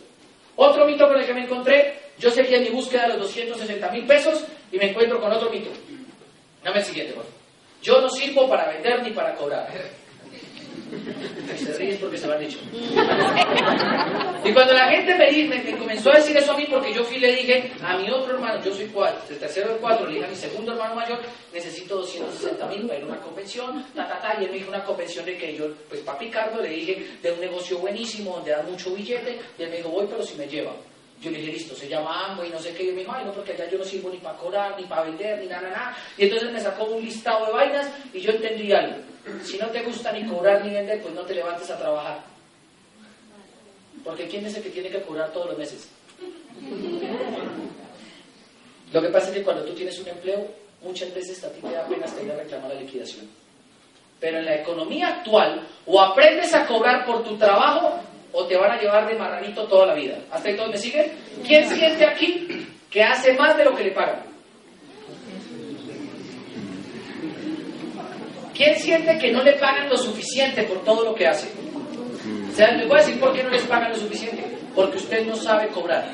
Speaker 1: Otro mito con el que me encontré, yo seguía en mi búsqueda de los 260 mil pesos y me encuentro con otro mito. Dame el siguiente, por favor. Yo no sirvo para vender ni para cobrar. Se ríen porque se lo han dicho. Y cuando la gente me, me, comenzó a decir eso a mí, porque yo fui y le dije a mi otro hermano, yo soy cuatro, el tercero de cuatro, le dije a mi segundo hermano mayor, necesito 260 mil para ir a una convención, ta, ta, ta, y él me dijo una convención de que yo, pues para Picardo, le dije de un negocio buenísimo, donde da mucho billete, y él me dijo, voy, pero si me lleva. Yo le dije, listo, se llama Ambo y no sé qué. Y me dijo, ay, no, porque allá yo no sirvo ni para cobrar, ni para vender, ni nada, nada. Y entonces me sacó un listado de vainas y yo entendí algo. Si no te gusta ni cobrar ni vender, pues no te levantes a trabajar. Porque ¿quién es el que tiene que cobrar todos los meses? Lo que pasa es que cuando tú tienes un empleo, muchas veces a ti te da pena hasta ir a reclamar la liquidación. Pero en la economía actual, o aprendes a cobrar por tu trabajo, o te van a llevar de marranito toda la vida. ¿Hasta ahí todos me siguen? ¿Quién siente aquí que hace más de lo que le pagan? ¿Quién siente que no le pagan lo suficiente por todo lo que hace? O sea, les voy a decir por qué no les pagan lo suficiente. Porque usted no sabe cobrar.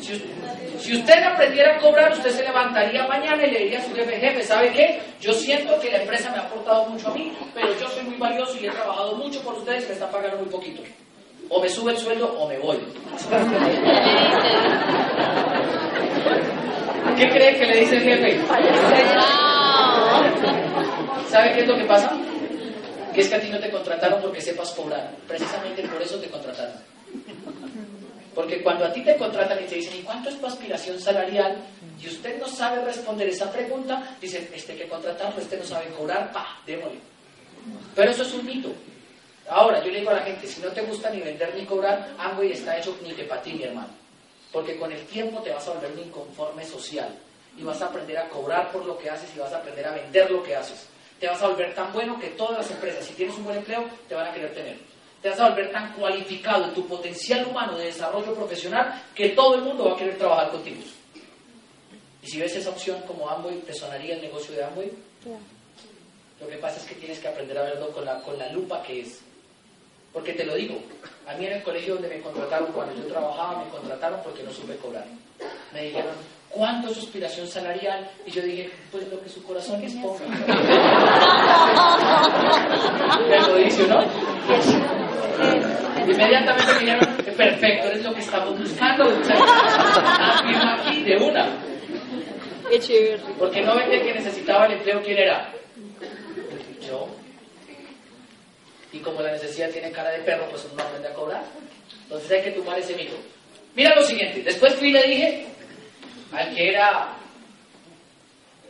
Speaker 1: Si, usted aprendiera a cobrar, usted se levantaría mañana y le diría a su jefe, jefe, ¿sabe qué? Yo siento que la empresa me ha aportado mucho a mí, pero yo soy muy valioso y he trabajado mucho por ustedes y me están pagando muy poquito. O me sube el sueldo o me voy. ¿Qué cree que le dice el jefe? ¿Sabe qué es lo que pasa? Que es que a ti no te contrataron porque sepas cobrar. Precisamente por eso te contrataron. Porque cuando a ti te contratan y te dicen, ¿y cuánto es tu aspiración salarial? Y usted no sabe responder esa pregunta, dice, este que contratarlo, este no sabe cobrar, pa, démosle. Pero eso es un mito. Ahora, yo le digo a la gente, si no te gusta ni vender ni cobrar, y está hecho ni que para ti, mi hermano. Porque con el tiempo te vas a volver un inconforme social y vas a aprender a cobrar por lo que haces y vas a aprender a vender lo que haces. Te vas a volver tan bueno que todas las empresas, si tienes un buen empleo, te van a querer tener te vas a volver tan cualificado en tu potencial humano de desarrollo profesional que todo el mundo va a querer trabajar contigo. Y si ves esa opción como Amway, ¿te sonaría el negocio de Amway? Lo que pasa es que tienes que aprender a verlo con la, con la lupa que es. Porque te lo digo, a mí en el colegio donde me contrataron, cuando yo trabajaba, me contrataron porque no supe cobrar. Me dijeron, ¿cuánto es su aspiración salarial? Y yo dije, pues lo que su corazón les ponga. me lo dice, ¿no? Inmediatamente me dijeron, perfecto, es lo que estamos buscando. Afirma aquí de una. Porque no ven que necesitaba el empleo, ¿quién era? Yo. Y como la necesidad tiene cara de perro, pues uno no aprende a cobrar. Entonces hay que tomar ese mito. Mira lo siguiente, después fui y le dije al que era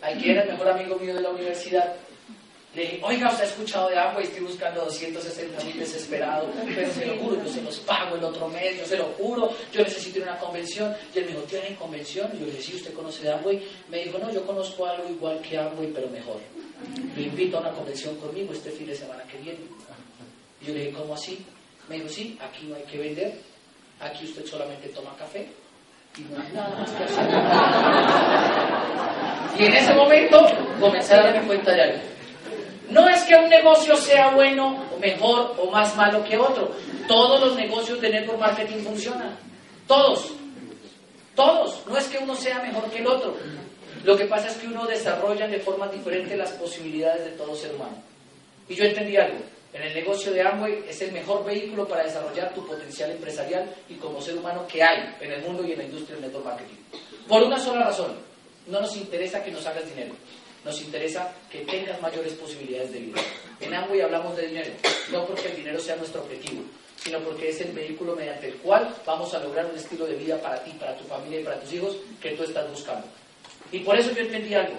Speaker 1: al que era el mejor amigo mío de la universidad, le dije, oiga, ¿usted ha escuchado de agua y estoy buscando 260 mil desesperado? Pero se lo juro, yo se los pago el otro mes, yo se lo juro, yo necesito ir a una convención. Y él me dijo, ¿tienen convención? Y yo le dije, sí, ¿usted conoce de agua? Me dijo, no, yo conozco algo igual que agua, pero mejor. Lo invito a una convención conmigo este fin de semana que viene. Y yo le dije, ¿cómo así? Me dijo, sí, aquí no hay que vender, aquí usted solamente toma café y no hay nada más que hacer. Y en ese momento comencé a darme cuenta de algo. No es que un negocio sea bueno o mejor o más malo que otro. Todos los negocios de network marketing funcionan. Todos. Todos. No es que uno sea mejor que el otro. Lo que pasa es que uno desarrolla de forma diferente las posibilidades de todo ser humano. Y yo entendí algo. En el negocio de Amway es el mejor vehículo para desarrollar tu potencial empresarial y como ser humano que hay en el mundo y en la industria del network marketing. Por una sola razón. No nos interesa que nos hagas dinero. Nos interesa que tengas mayores posibilidades de vida. En Amway hablamos de dinero, no porque el dinero sea nuestro objetivo, sino porque es el vehículo mediante el cual vamos a lograr un estilo de vida para ti, para tu familia y para tus hijos que tú estás buscando. Y por eso yo entendí algo.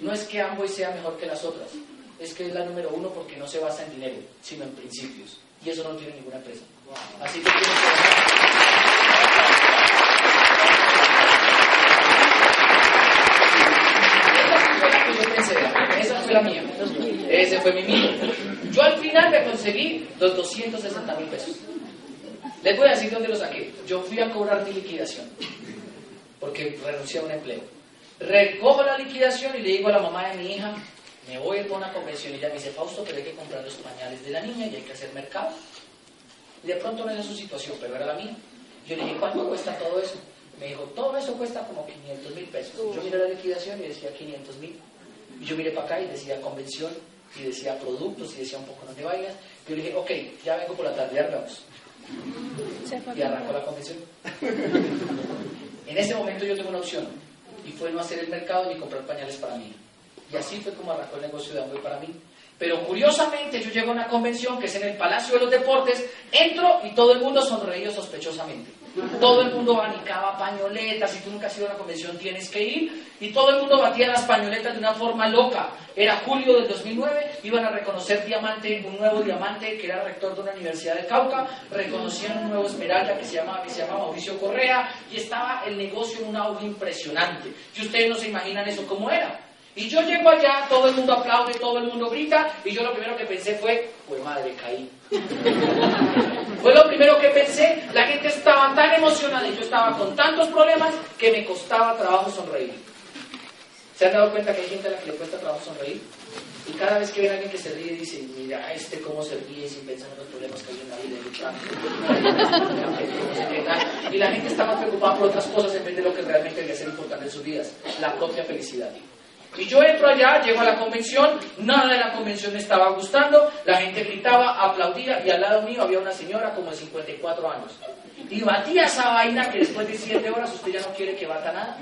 Speaker 1: No es que Amway sea mejor que las otras, es que es la número uno porque no se basa en dinero, sino en principios. Y eso no tiene ninguna empresa. Así que esa fue la mía. Ese fue mi mío. Yo al final me conseguí los 260 mil pesos. Les voy a decir dónde lo saqué. Yo fui a cobrar mi liquidación porque renuncié a un empleo. Recojo la liquidación y le digo a la mamá de mi hija, me voy a ir a una convención. Y ella me dice, Fausto, pero hay que comprar los pañales de la niña y hay que hacer mercado. Y de pronto no era su situación, pero era la mía. Yo le dije, ¿cuánto cuesta todo eso? Me dijo, todo eso cuesta como 500 mil pesos. Yo miré la liquidación y decía 500 mil. Y yo miré para acá y decía convención, y decía productos, y decía un poco de vainas. Yo le dije, ok, ya vengo por la tarde, ya. Y arrancó la convención. en ese momento yo tengo una opción, y fue no hacer el mercado ni comprar pañales para mí. Y así fue como arrancó el negocio de Amway para mí. Pero curiosamente yo llego a una convención que es en el Palacio de los Deportes, entro y todo el mundo sonreía sospechosamente. Todo el mundo abanicaba pañoletas, si tú nunca has ido a una convención tienes que ir, y todo el mundo batía las pañoletas de una forma loca. Era julio del 2009, iban a reconocer diamante, un nuevo diamante que era rector de una universidad de Cauca, reconocían un nuevo esmeralda que se llamaba, que se llamaba Mauricio Correa, y estaba el negocio en un auge impresionante. Y ustedes no se imaginan eso cómo era. Y yo llego allá, todo el mundo aplaude, todo el mundo grita, y yo lo primero que pensé fue, pues madre, caí. Fue lo primero que pensé, la gente estaba tan emocionada y yo estaba con tantos problemas que me costaba trabajo sonreír. ¿Se han dado cuenta que hay gente a la que le cuesta trabajo sonreír? Y cada vez que ven a alguien que se ríe, dice, mira, este cómo se ríe sin pensar en los problemas que hay en la vida. Y la gente está más preocupada por otras cosas en vez de lo que realmente debe ser importante en sus vidas, la propia felicidad. Y yo entro allá, llego a la convención, nada de la convención me estaba gustando, la gente gritaba, aplaudía y al lado mío había una señora como de 54 años. Y batía esa vaina que después de 7 horas usted ya no quiere que bata nada.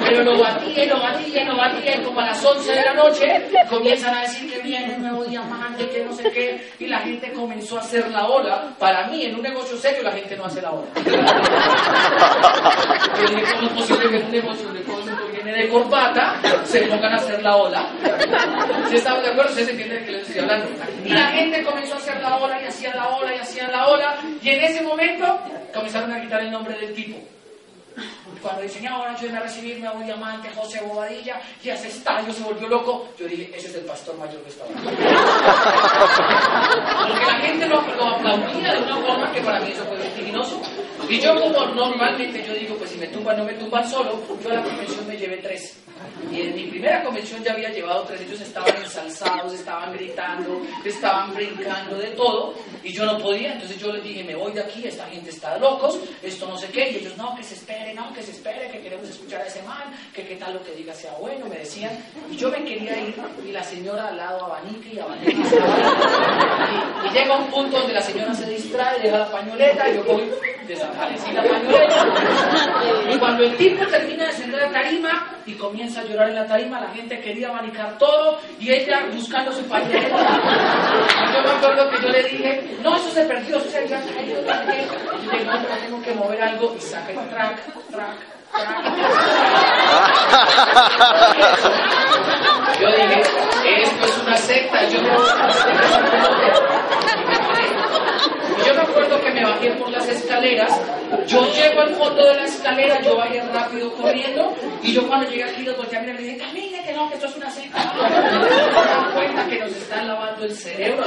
Speaker 1: Pero lo batía y lo batía y lo batía y como a las 11 de la noche comienzan a decir que viene un nuevo diamante, que no sé qué, y la gente comenzó a hacer la ola. Para mí, en un negocio serio, la gente no hace la ola. ¿cómo es posible que un negocio de cosas de corbata se pongan a hacer la ola. Si estamos de acuerdo, ustedes entienden de qué les estoy hablando. Y la gente comenzó a hacer la ola y hacía la ola y hacía la ola. Y en ese momento comenzaron a quitar el nombre del tipo. Cuando dicen, ahora yo voy a recibirme a un diamante, José Bobadilla, y hace estallo, se volvió loco, yo dije, ese es el pastor mayor que estaba. Porque la gente lo, lo aplaudía de una forma que para mí eso fue vertiginoso. Y yo como normalmente yo digo, pues si me tumban, no me tumban solo, yo a la convención me llevé tres. Y en mi primera convención ya había llevado tres, ellos estaban ensalzados, estaban gritando, estaban brincando de todo, y yo no podía, entonces yo les dije, me voy de aquí, esta gente está locos, esto no sé qué, y ellos, no, que se espere, no, que se espere, que queremos escuchar a ese man, que qué tal lo que diga sea bueno, me decían, y yo me quería ir, y la señora al lado abanica y abanica, y, y llega un punto donde la señora se distrae, deja la pañoleta, y yo voy desaparecí la pañoleta. Y cuando el tipo termina de encender la tarima y comienza a llorar en la tarima, la gente quería abanicar todo y ella buscando su. Y yo me acuerdo que yo le dije, no, eso se perdió, eso se había caído. Y dije, no, pero tengo que mover algo y saqué el track, track. Yo dije, esto es una secta, yo no y yo me acuerdo que me bajé por las escaleras, yo llego al fondo de la escalera, yo bajé rápido corriendo, y yo cuando llegué aquí los volteé a mirar y dije, camine que no, que esto es una secta. Me dan cuenta que nos están lavando el cerebro.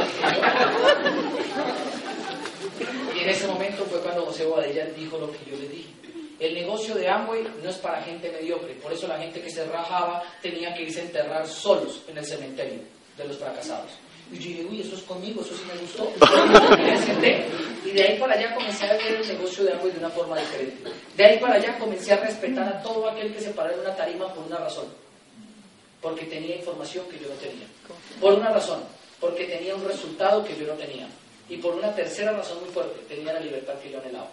Speaker 1: Y en ese momento fue cuando José Bobadilla dijo lo que yo le dije. El negocio de Amway no es para gente mediocre, por eso la gente que se rajaba tenía que irse a enterrar solos en el cementerio de los fracasados. Y yo dije, uy, eso es conmigo, eso sí me gustó. y de ahí para allá comencé a ver el negocio de Amway de una forma diferente. De ahí para allá comencé a respetar a todo aquel que se paró en una tarima por una razón. Porque tenía información que yo no tenía. Por una razón. Porque tenía un resultado que yo no tenía. Y por una tercera razón muy fuerte, tenía la libertad que yo anhelaba.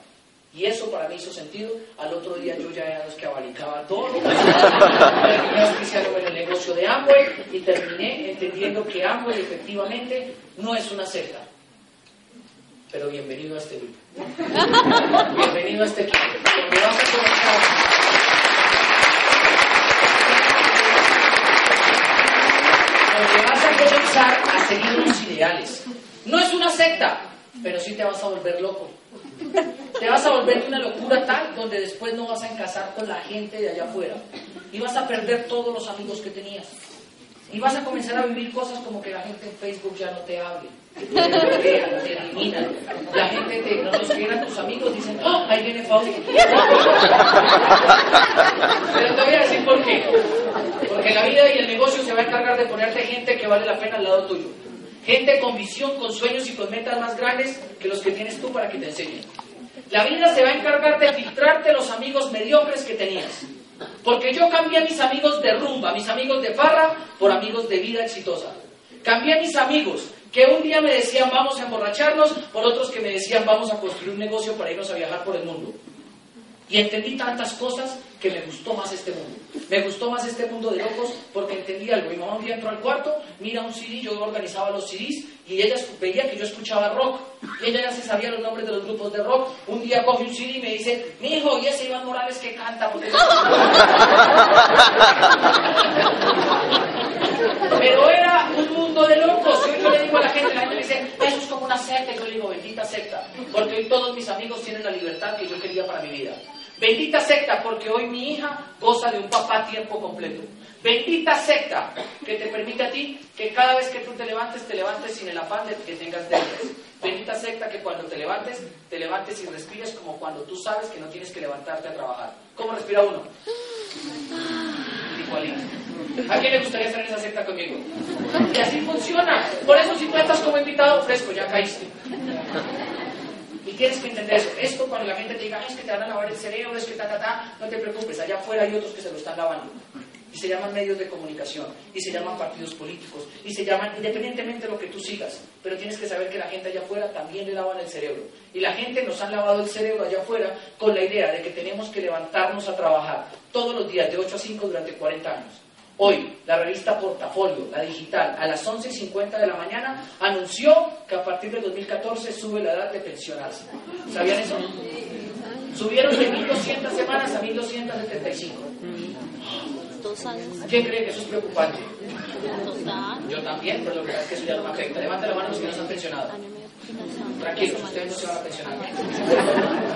Speaker 1: Y eso para mí hizo sentido. Al otro día yo ya era los que abalicaba todo. terminé auspiciando en el negocio de Amway y terminé entendiendo que Amway efectivamente no es una secta. Pero bienvenido a este grupo. bienvenido a este equipo. Donde vas a comenzar. Donde vas a comenzar a seguir unos ideales. No es una secta, pero sí te vas a volver loco. Te vas a volver una locura tal donde después no vas a encasar con la gente de allá afuera. Y vas a perder todos los amigos que tenías. Y vas a comenzar a vivir cosas como que la gente en Facebook ya no te hable, que te te elimina. La gente te, no los que tus amigos, dicen, ¡oh, ahí viene Fabi! Pero te voy a decir por qué. Porque la vida y el negocio se va a encargar de ponerte gente que vale la pena al lado tuyo. Gente con visión, con sueños y con metas más grandes que los que tienes tú para que te enseñen. La vida se va a encargar de filtrarte los amigos mediocres que tenías. Porque yo cambié a mis amigos de rumba, mis amigos de farra, por amigos de vida exitosa. Cambié a mis amigos que un día me decían vamos a emborracharnos, por otros que me decían vamos a construir un negocio para irnos a viajar por el mundo. Y entendí tantas cosas que me gustó más este mundo. Me gustó más este mundo de locos porque entendí algo. Mi mamá un día entró al cuarto, mira un CD, yo organizaba los CDs y ella veía que yo escuchaba rock. Y ella ya se sabía los nombres de los grupos de rock. Un día coge un CD y me dice, mi hijo, y ese Iván Morales que canta. Porque Pero era un mundo de locos. Yo le digo a la gente, la gente me dice, eso es como una secta. Y yo le digo, bendita secta. Porque hoy todos mis amigos tienen la libertad que yo quería para mi vida. Bendita secta, porque hoy mi hija goza de un papá tiempo completo. Bendita secta que te permite a ti que cada vez que tú te levantes, te levantes sin el afán de que tengas deudas. Bendita secta que cuando te levantes, te levantes y respires como cuando tú sabes que no tienes que levantarte a trabajar. ¿Cómo respira uno? Igualito. ¿A quién le gustaría estar en esa secta conmigo? Y así funciona. Por eso si tú estás como invitado fresco, ya caíste. Y tienes que entender eso. Esto cuando la gente te diga, es que te van a lavar el cerebro, es que ta, ta, ta, no te preocupes, allá afuera hay otros que se lo están lavando. Y se llaman medios de comunicación, y se llaman partidos políticos, y se llaman independientemente de lo que tú sigas. Pero tienes que saber que la gente allá afuera también le lavan el cerebro. Y la gente nos ha lavado el cerebro allá afuera con la idea de que tenemos que levantarnos a trabajar todos los días de 8 a 5 durante 40 años. Hoy, la revista Portafolio, la digital, a las 11.50 de la mañana, anunció que a partir del 2014 sube la edad de pensionarse. ¿Sabían eso? Subieron de 1.200 semanas a 1.275.
Speaker 2: Dos años.
Speaker 1: ¿Quién cree que eso es preocupante?
Speaker 2: Total.
Speaker 1: Yo también, pero lo que pasa es que eso ya no me afecta. Levanta la mano los que no se han pensionado.
Speaker 2: De.
Speaker 1: Tranquilos, ustedes no se van a pensionar.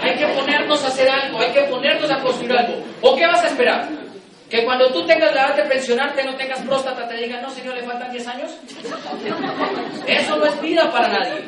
Speaker 1: Hay que ponernos a hacer algo, hay que ponernos a construir algo. ¿O qué vas a esperar? Que cuando tú tengas la edad de pensionarte, no tengas próstata, te digan, no señor, le faltan 10 años. Eso no es vida para nadie.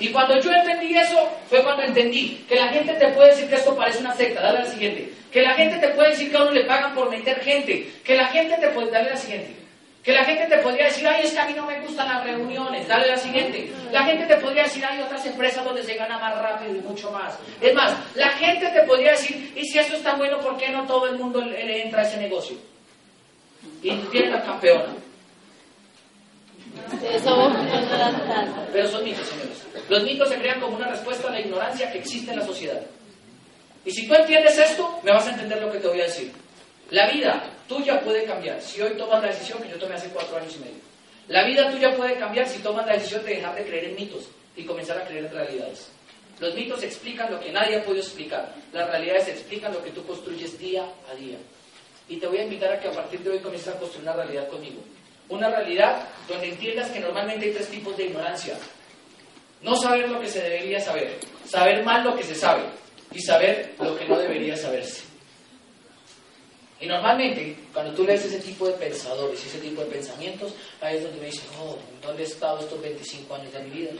Speaker 1: Y cuando yo entendí eso, fue cuando entendí que la gente te puede decir que esto parece una secta, dale la siguiente. Que la gente te puede decir que a uno le pagan por meter gente. Que la gente te puede, dale a la siguiente. Que la gente te podría decir, ay, es que a mí no me gustan las reuniones, dale la siguiente. La gente te podría decir, hay otras empresas donde se gana más rápido y mucho más. Es más, la gente te podría decir, y si eso es tan bueno, ¿por qué no todo el mundo le entra a ese negocio? Y tiene la campeona. Pero son mitos, señores. Los mitos se crean como una respuesta a la ignorancia que existe en la sociedad. Y si tú entiendes esto, me vas a entender lo que te voy a decir. La vida tuya puede cambiar si hoy tomas la decisión que yo tomé hace cuatro años y medio. La vida tuya puede cambiar si tomas la decisión de dejar de creer en mitos y comenzar a creer en realidades. Los mitos explican lo que nadie ha podido explicar. Las realidades explican lo que tú construyes día a día. Y te voy a invitar a que a partir de hoy comiences a construir una realidad conmigo. Una realidad donde entiendas que normalmente hay tres tipos de ignorancia. No saber lo que se debería saber, saber mal lo que se sabe y saber lo que no debería saberse. Y normalmente, cuando tú lees ese tipo de pensadores y ese tipo de pensamientos, ahí es donde me dices, oh, ¿dónde he estado estos 25 años de mi vida?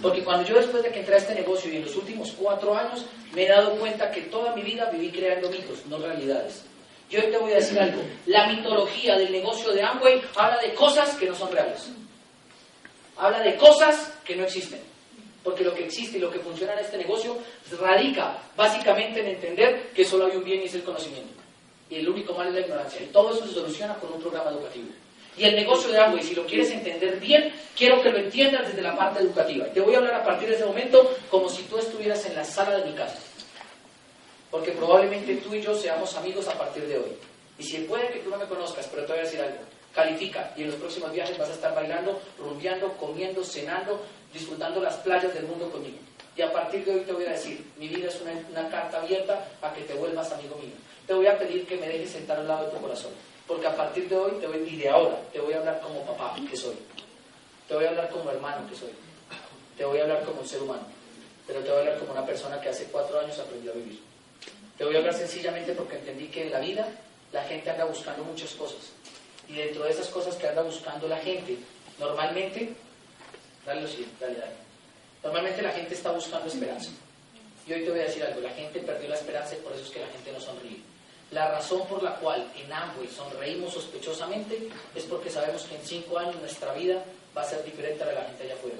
Speaker 1: Porque cuando yo después de que entré a este negocio y en los últimos cuatro años, me he dado cuenta que toda mi vida viví creando mitos, no realidades. Yo te voy a decir algo, la mitología del negocio de Amway habla de cosas que no son reales. Habla de cosas que no existen. Porque lo que existe y lo que funciona en este negocio radica básicamente en entender que solo hay un bien y es el conocimiento. Y el único mal es la ignorancia. Y todo eso se soluciona con un programa educativo. Y el negocio de Amway, si lo quieres entender bien, quiero que lo entiendas desde la parte educativa. Te voy a hablar a partir de ese momento como si tú estuvieras en la sala de mi casa. Porque probablemente tú y yo seamos amigos a partir de hoy. Y si puede que tú no me conozcas, pero te voy a decir algo. Califica y en los próximos viajes vas a estar bailando, rumbeando, comiendo, cenando, disfrutando las playas del mundo conmigo. Y a partir de hoy te voy a decir, mi vida es una, una carta abierta a que te vuelvas amigo mío. Te voy a pedir que me dejes sentar al lado de tu corazón. Porque a partir de hoy te voy, y de ahora, te voy a hablar como papá que soy. Te voy a hablar como hermano que soy. Te voy a hablar como un ser humano. Pero te voy a hablar como una persona que hace cuatro años aprendió a vivir. Te voy a hablar sencillamente porque entendí que en la vida la gente anda buscando muchas cosas. Y dentro de esas cosas que anda buscando la gente, normalmente, dale lo siguiente, dale, dale. Normalmente la gente está buscando esperanza. Y hoy te voy a decir algo, la gente perdió la esperanza y por eso es que la gente no sonríe. La razón por la cual en Amway sonreímos sospechosamente es porque sabemos que en cinco años nuestra vida va a ser diferente a la de la gente allá afuera.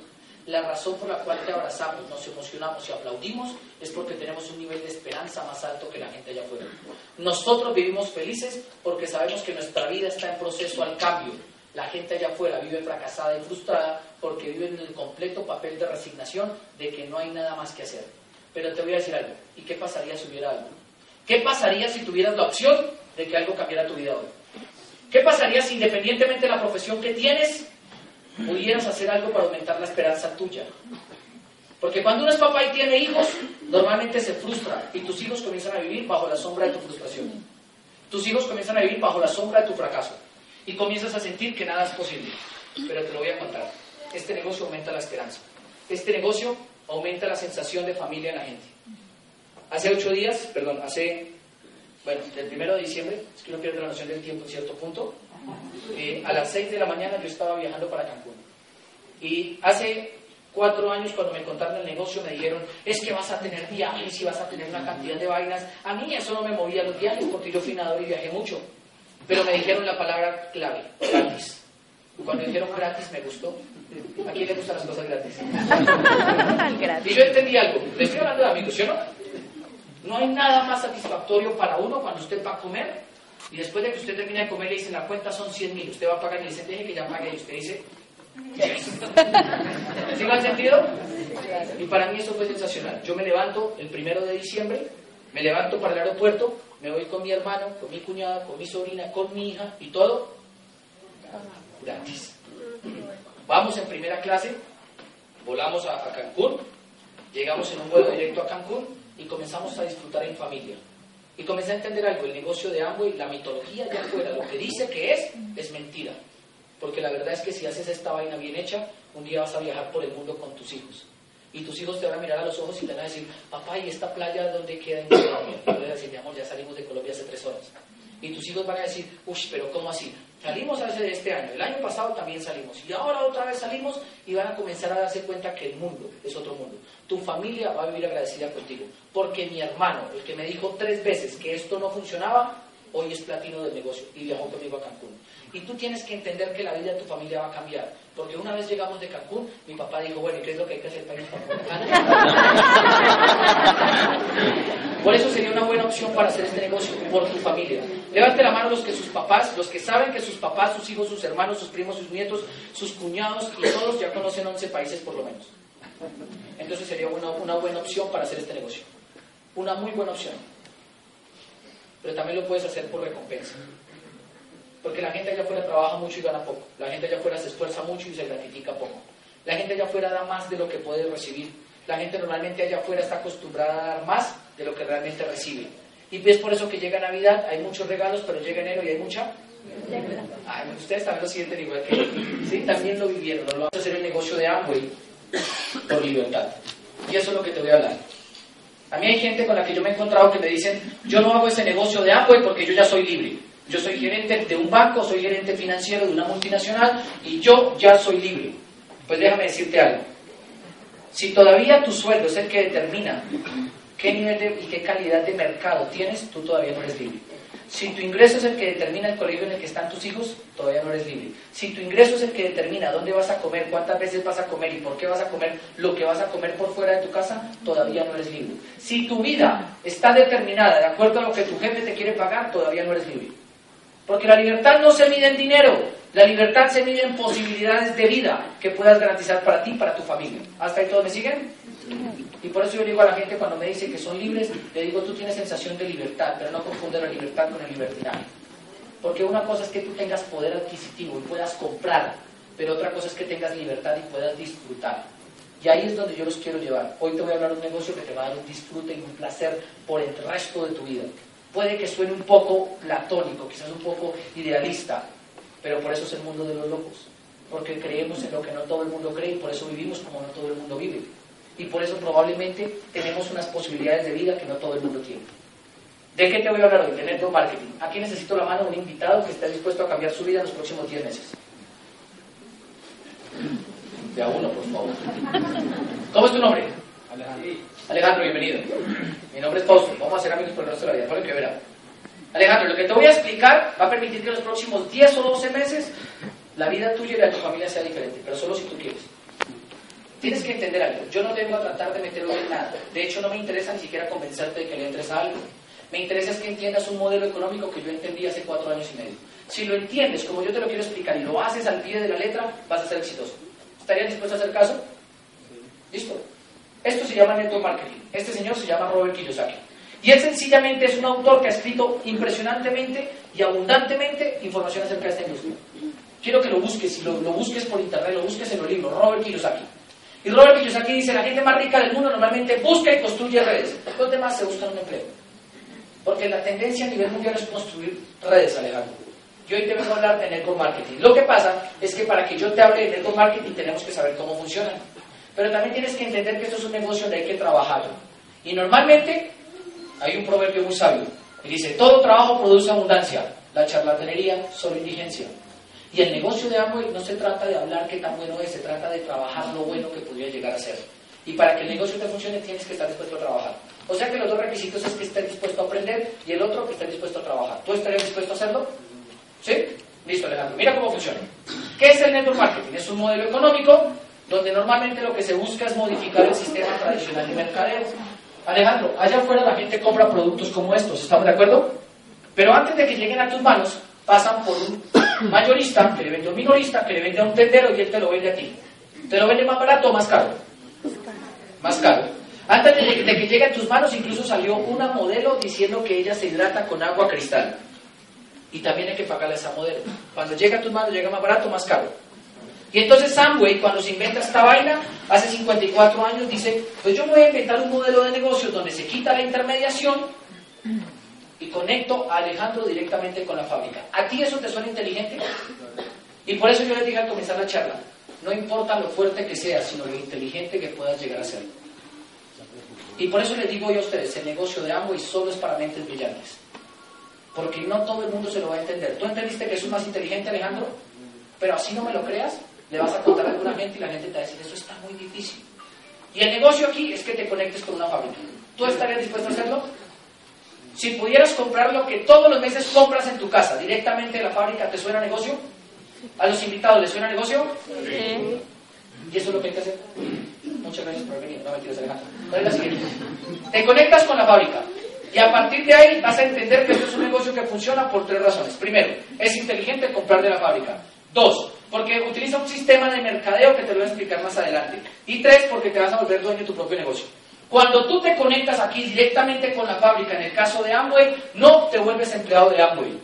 Speaker 1: La razón por la cual te abrazamos, nos emocionamos y aplaudimos es porque tenemos un nivel de esperanza más alto que la gente allá afuera. Nosotros vivimos felices porque sabemos que nuestra vida está en proceso al cambio. La gente allá afuera vive fracasada y frustrada porque vive en el completo papel de resignación de que no hay nada más que hacer. Pero te voy a decir algo. ¿Y qué pasaría si hubiera algo? ¿Qué pasaría si tuvieras la opción de que algo cambiara tu vida hoy? ¿Qué pasaría si independientemente de la profesión que tienes, pudieras hacer algo para aumentar la esperanza tuya? Porque cuando uno es papá y tiene hijos, normalmente se frustra y tus hijos comienzan a vivir bajo la sombra de tu frustración. Tus hijos comienzan a vivir bajo la sombra de tu fracaso y comienzas a sentir que nada es posible. Pero te lo voy a contar. Este negocio aumenta la esperanza. Este negocio aumenta la sensación de familia en la gente. Hace ocho días, perdón, hace, bueno, del primero de diciembre, es que uno pierde la noción del tiempo en cierto punto, eh, a las seis de la mañana yo estaba viajando para Cancún. Y hace cuatro años cuando me contaron el negocio me dijeron, es que vas a tener viajes y vas a tener una cantidad de vainas. A mí eso no me movía los viajes porque yo fui nadador y viajé mucho. Pero me dijeron la palabra clave, gratis. Cuando dijeron gratis me gustó. ¿A quién le gustan las cosas gratis? Y yo entendí algo. Le estoy hablando de amigos, ¿sí o no? No hay nada más satisfactorio para uno cuando usted va a comer y después de que usted termina de comer le dicen la cuenta son 100 mil, usted va a pagar y le dice deje que ya pague y usted dice ¿Sí me ha sentido? Y para mí eso fue sensacional. Yo me levanto el primero de diciembre, me levanto para el aeropuerto, me voy con mi hermano, con mi cuñada, con mi sobrina, con mi hija y todo gratis. Vamos en primera clase, volamos a, a Cancún, llegamos en un vuelo directo a Cancún y comenzamos a disfrutar en familia. Y comencé a entender algo, el negocio de Amway, la mitología de afuera, lo que dice que es, es mentira. Porque la verdad es que si haces esta vaina bien hecha, un día vas a viajar por el mundo con tus hijos. Y tus hijos te van a mirar a los ojos y te van a decir, papá, ¿y esta playa dónde queda en Colombia? Y tú vas a decir, mi amor, ya salimos de Colombia hace tres horas. Y tus hijos van a decir, uy, pero ¿cómo así? Salimos hace este año, el año pasado también salimos, y ahora otra vez salimos y van a comenzar a darse cuenta que el mundo es otro mundo. Tu familia va a vivir agradecida contigo, porque mi hermano, el que me dijo tres veces que esto no funcionaba, hoy es platino del negocio y viajó conmigo a Cancún. Y tú tienes que entender que la vida de tu familia va a cambiar. Porque una vez llegamos de Cancún, mi papá dijo, bueno, ¿y qué es lo que hay que hacer para ir a Por eso sería una buena opción para hacer este negocio por tu familia. Levante la mano los que sus papás, los que saben que sus papás, sus hijos, sus hermanos, sus primos, sus nietos, sus cuñados y todos ya conocen 11 países por lo menos. Entonces sería una, una buena opción para hacer este negocio. Una muy buena opción. Pero también lo puedes hacer por recompensa. Porque la gente allá afuera trabaja mucho y gana poco. La gente allá afuera se esfuerza mucho y se gratifica poco. La gente allá afuera da más de lo que puede recibir. La gente normalmente allá afuera está acostumbrada a dar más de lo que realmente recibe. Y es por eso que llega Navidad, hay muchos regalos, pero llega enero y hay mucha. Ay, ustedes también lo sienten igual que Sí, también lo vivieron. No lo vamos a hacer el negocio de Amway por libertad. Y eso es lo que te voy a hablar. A mí hay gente con la que yo me he encontrado que me dicen, yo no hago ese negocio de Amway porque yo ya soy libre. Yo soy gerente de un banco, soy gerente financiero de una multinacional y yo ya soy libre. Pues déjame decirte algo. Si todavía tu sueldo es el que determina qué nivel y qué calidad de mercado tienes, tú todavía no eres libre. Si tu ingreso es el que determina el colegio en el que están tus hijos, todavía no eres libre. Si tu ingreso es el que determina dónde vas a comer, cuántas veces vas a comer y por qué vas a comer lo que vas a comer por fuera de tu casa, todavía no eres libre. Si tu vida está determinada de acuerdo a lo que tu jefe te quiere pagar, todavía no eres libre. Porque la libertad no se mide en dinero, la libertad se mide en posibilidades de vida que puedas garantizar para ti y para tu familia. ¿Hasta ahí todos me siguen? Y por eso yo digo a la gente cuando me dice que son libres, le digo, tú tienes sensación de libertad, pero no confunde la libertad con el libertinaje. Porque una cosa es que tú tengas poder adquisitivo y puedas comprar, pero otra cosa es que tengas libertad y puedas disfrutar. Y ahí es donde yo los quiero llevar. Hoy te voy a hablar de un negocio que te va a dar un disfrute y un placer por el resto de tu vida. Puede que suene un poco platónico, quizás un poco idealista, pero por eso es el mundo de los locos. Porque creemos en lo que no todo el mundo cree y por eso vivimos como no todo el mundo vive y por eso probablemente tenemos unas posibilidades de vida que no todo el mundo tiene. ¿De qué te voy a hablar hoy? De network marketing. Aquí necesito la mano de un invitado que esté dispuesto a cambiar su vida en los próximos 10 meses. De a uno, por favor. ¿Cómo es tu nombre? Alejandro. Alejandro, bienvenido. Mi nombre es Fausto. Vamos a ser amigos por el resto de la vida. Por que verá. Alejandro, lo que te voy a explicar va a permitir que en los próximos 10 o 12 meses la vida tuya y la de tu familia sea diferente, pero solo si tú quieres. Tienes que entender algo. Yo no vengo a tratar de meterlo en nada. De hecho, no me interesa ni siquiera convencerte de que le entres a algo. Me interesa es que entiendas un modelo económico que yo entendí hace cuatro años y medio. Si lo entiendes como yo te lo quiero explicar y lo haces al pie de la letra, vas a ser exitoso. ¿Estarías dispuesto a hacer caso? ¿Listo? Esto se llama network marketing. Este señor se llama Robert Kiyosaki. Y él sencillamente es un autor que ha escrito impresionantemente y abundantemente información acerca de esta industria. Quiero que lo busques, si lo, busques por internet, lo busques en los libros, Robert Kiyosaki. Y Robert Kiyosaki dice, la gente más rica del mundo normalmente busca y construye redes. Los demás se buscan un empleo. Porque la tendencia a nivel mundial es construir redes, Alejandro. Yo hoy te vengo a hablar de network marketing. Lo que pasa es que para que yo te hable de network marketing tenemos que saber cómo funciona. Pero también tienes que entender que esto es un negocio donde hay que trabajar. Y normalmente hay un proverbio muy sabio que dice, todo trabajo produce abundancia, la charlatanería solo indigencia. Y el negocio de Amway no se trata de hablar qué tan bueno es, se trata de trabajar lo bueno que podría llegar a ser. Y para que el negocio te funcione tienes que estar dispuesto a trabajar. O sea que los dos requisitos es que estés dispuesto a aprender y el otro que estés dispuesto a trabajar. ¿Tú estarías dispuesto a hacerlo? ¿Sí? Listo, Alejandro. Mira cómo funciona. ¿Qué es el network marketing? Es un modelo económico donde normalmente lo que se busca es modificar el sistema tradicional de mercadeo. Alejandro, allá afuera la gente compra productos como estos, ¿estamos de acuerdo? Pero antes de que lleguen a tus manos, pasan por un mayorista que le vende a un minorista, que le vende a un tendero y él te lo vende a ti. ¿Te lo vende más barato o más caro? Más caro. Antes de, que llegue a tus manos, incluso salió una modelo diciendo que ella se hidrata con agua cristal. Y también hay que pagarle a esa modelo. Cuando llega a tus manos, llega más barato o más caro. Y entonces Samway, cuando se inventa esta vaina, hace 54 años, dice, pues yo voy a inventar un modelo de negocio donde se quita la intermediación y conecto a Alejandro directamente con la fábrica. ¿A ti eso te suena inteligente? Y por eso yo les dije al comenzar la charla, no importa lo fuerte que seas, sino lo inteligente que puedas llegar a ser. Y por eso les digo yo a ustedes, el negocio de Amway solo es para mentes brillantes. Porque no todo el mundo se lo va a entender. ¿Tú entendiste que es más inteligente, Alejandro? Pero así no me lo creas, le vas a contar a alguna gente y la gente te va a decir, eso está muy difícil. Y el negocio aquí es que te conectes con una fábrica. ¿Tú estarías dispuesto a hacerlo? Si pudieras comprar lo que todos los meses compras en tu casa directamente de la fábrica, ¿te suena negocio? ¿A los invitados les suena negocio?
Speaker 2: Sí.
Speaker 1: Y eso es lo que hay que hacer. Muchas gracias por venir. No me quieres Alejandro. ¿Cuál es la siguiente? Te conectas con la fábrica. Y a partir de ahí vas a entender que esto es un negocio que funciona por tres razones. Primero, es inteligente comprar de la fábrica. Dos, porque utiliza un sistema de mercadeo que te lo voy a explicar más adelante. Y tres, porque te vas a volver dueño de tu propio negocio. Cuando tú te conectas aquí directamente con la fábrica, en el caso de Amway, no te vuelves empleado de Amway.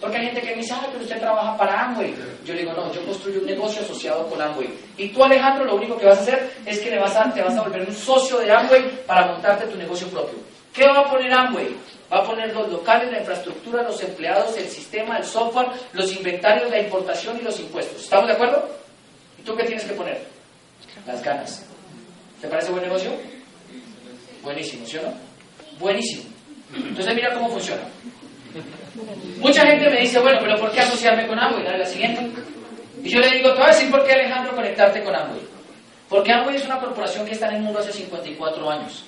Speaker 1: Porque hay gente que me dice, ah, pero usted trabaja para Amway. Yo le digo, no, yo construyo un negocio asociado con Amway. Y tú, Alejandro, lo único que vas a hacer es que le vas a, te vas a volver un socio de Amway para montarte tu negocio propio. ¿Qué va a poner Amway? Va a poner los locales, la infraestructura, los empleados, el sistema, el software, los inventarios, la importación y los impuestos. ¿Estamos de acuerdo? ¿Y tú qué tienes que poner? Las ganas. ¿Te parece buen negocio? Buenísimo, ¿sí o no? Buenísimo. Entonces mira cómo funciona. Mucha gente me dice, bueno, pero ¿por qué asociarme con Amway? Dale la siguiente. Y yo le digo, te voy a decir por qué Alejandro conectarte con Amway. Porque Amway es una corporación que está en el mundo hace 54 años.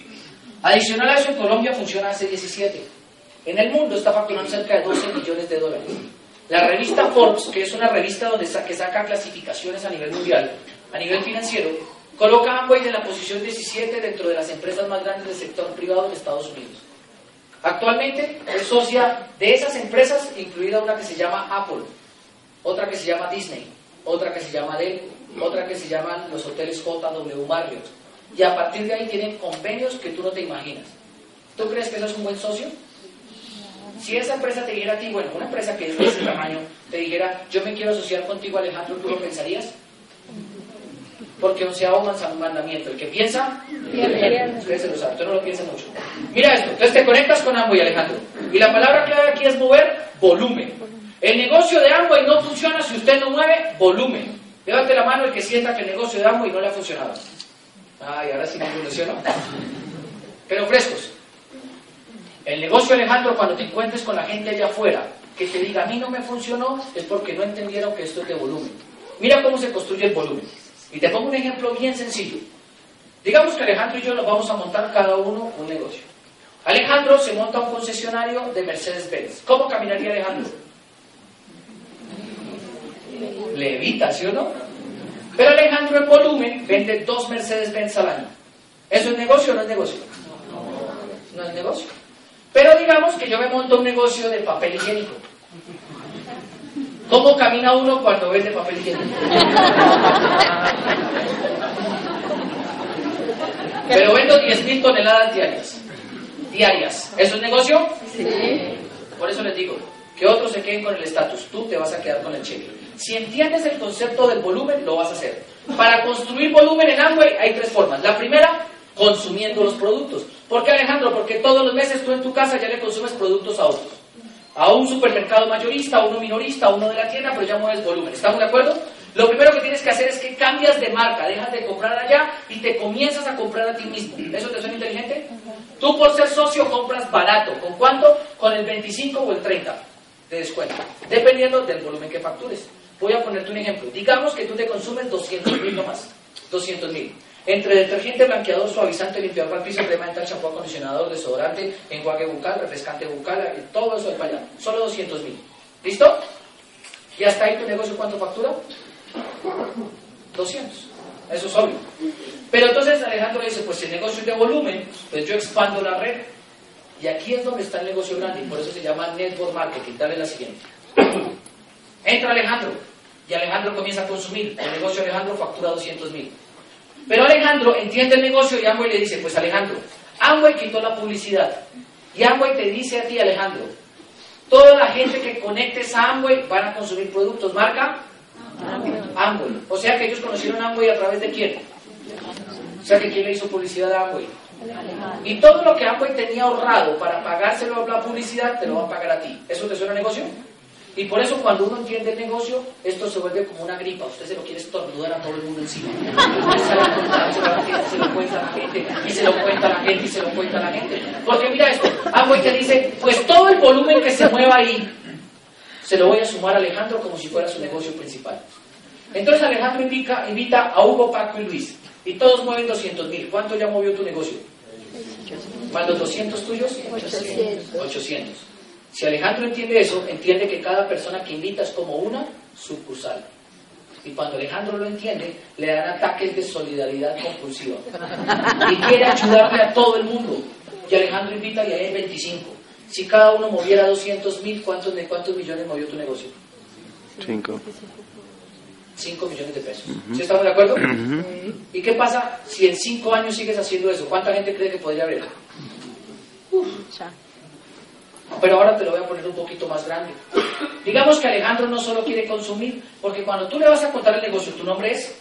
Speaker 1: Adicional a eso, en Colombia funciona hace 17. En el mundo está facturando cerca de 12 millones de dólares. La revista Forbes, que es una revista donde sa que saca clasificaciones a nivel mundial, a nivel financiero, coloca a Amway en la posición 17 dentro de las empresas más grandes del sector privado en Estados Unidos. Actualmente es socia de esas empresas, incluida una que se llama Apple, otra que se llama Disney, otra que se llama Dell, otra que se llaman los hoteles JW Marriott. Y a partir de ahí tienen convenios que tú no te imaginas. ¿Tú crees que eso es un buen socio? Si esa empresa te dijera a ti, bueno, una empresa que es de ese tamaño, te dijera, yo me quiero asociar contigo, Alejandro, ¿tú lo pensarías? Porque onceavo mandamiento, el que piensa, ustedes se lo saben, tú no lo piensas mucho. Mira esto, entonces te conectas con Amway, Alejandro. Y la palabra clave aquí es mover volumen. El negocio de Amway no funciona si usted no mueve volumen. Levante la mano el que sienta que el negocio de Amway no le ha funcionado. Ay, ahora sí me evolucionó. Pero frescos. El negocio, Alejandro, cuando te encuentres con la gente allá afuera, que te diga, a mí no me funcionó, es porque no entendieron que esto es de volumen. Mira cómo se construye el volumen. Y te pongo un ejemplo bien sencillo. Digamos que Alejandro y yo nos vamos a montar cada uno un negocio. Alejandro se monta un concesionario de Mercedes-Benz. ¿Cómo caminaría Alejandro? Levita, ¿sí o no? Pero Alejandro en volumen vende dos Mercedes-Benz al año. ¿Eso es negocio o no es negocio? No es negocio. Pero digamos que yo me monto un negocio de papel higiénico. ¿Cómo camina uno cuando vende papel higiénico? Pero vendo 10.000 toneladas diarias. Diarias. ¿Eso es negocio? Sí. Por eso les digo, que otros se queden con el estatus, tú te vas a quedar con el cheque. Si entiendes el concepto del volumen, lo vas a hacer. Para construir volumen en Amway hay tres formas. La primera, consumiendo los productos. ¿Por qué Alejandro? Porque todos los meses tú en tu casa ya le consumes productos a otros. A un supermercado mayorista, a uno minorista, a uno de la tienda, pero ya mueves volumen. ¿Estamos de acuerdo? Lo primero que tienes que hacer es que cambias de marca, dejas de comprar allá y te comienzas a comprar a ti mismo. ¿Eso te suena inteligente? Tú por ser socio compras barato. ¿Con cuánto? Con el 25 o el 30 de descuento, dependiendo del volumen que factures. Voy a ponerte un ejemplo. Digamos que tú te consumes 200 mil nomás. 200 mil. Entre detergente, blanqueador, suavizante, limpiador para piso, crema dental, shampoo, acondicionador, desodorante, enjuague bucal, refrescante bucal, eh, todo eso es para allá. Solo 200 mil. ¿Listo? ¿Y hasta ahí tu negocio cuánto factura? 200. Eso es obvio. Pero entonces Alejandro dice, pues si el negocio es de volumen, pues yo expando la red. Y aquí es donde está el negocio grande, y por eso se llama network marketing. Dale la siguiente. Entra Alejandro, y Alejandro comienza a consumir. El negocio Alejandro factura 200 mil. Pero Alejandro entiende el negocio y Amway le dice, pues Alejandro, Amway quitó la publicidad. Y Amway te dice a ti, Alejandro, toda la gente que conectes a Amway van a consumir productos. Marca Amway. O sea que ellos conocieron Amway a través de quién. O sea que quién le hizo publicidad a Amway. Y todo lo que Amway tenía ahorrado para pagárselo a la publicidad, te lo va a pagar a ti. ¿Eso te suena negocio? Y por eso cuando uno entiende el negocio, esto se vuelve como una gripa. Usted se lo quiere estornudar a todo el mundo encima. se lo cuenta a la gente, y se lo cuenta a la gente, y se lo cuenta a la gente. Porque mira esto, Amway te dice, pues todo el volumen que se mueva ahí, se lo voy a sumar a Alejandro como si fuera su negocio principal. Entonces Alejandro invita, invita a Hugo, Paco y Luis. Y todos mueven 200 mil. ¿Cuánto ya movió tu negocio? ¿Más los 200 tuyos? 800. 800. Si Alejandro entiende eso, entiende que cada persona que invita es como una sucursal. Y cuando Alejandro lo entiende, le dan ataques de solidaridad compulsiva. Y quiere ayudarle a todo el mundo. Y Alejandro invita y hay 25. Si cada uno moviera 200 mil, ¿cuántos, ¿de cuántos millones movió tu negocio?
Speaker 3: 5.
Speaker 1: 5 millones de pesos. ¿Sí estamos de acuerdo? ¿Y qué pasa si en 5 años sigues haciendo eso? ¿Cuánta gente cree que podría haber? Pero ahora te lo voy a poner un poquito más grande. Digamos que Alejandro no solo quiere consumir, porque cuando tú le vas a contar el negocio, tu nombre es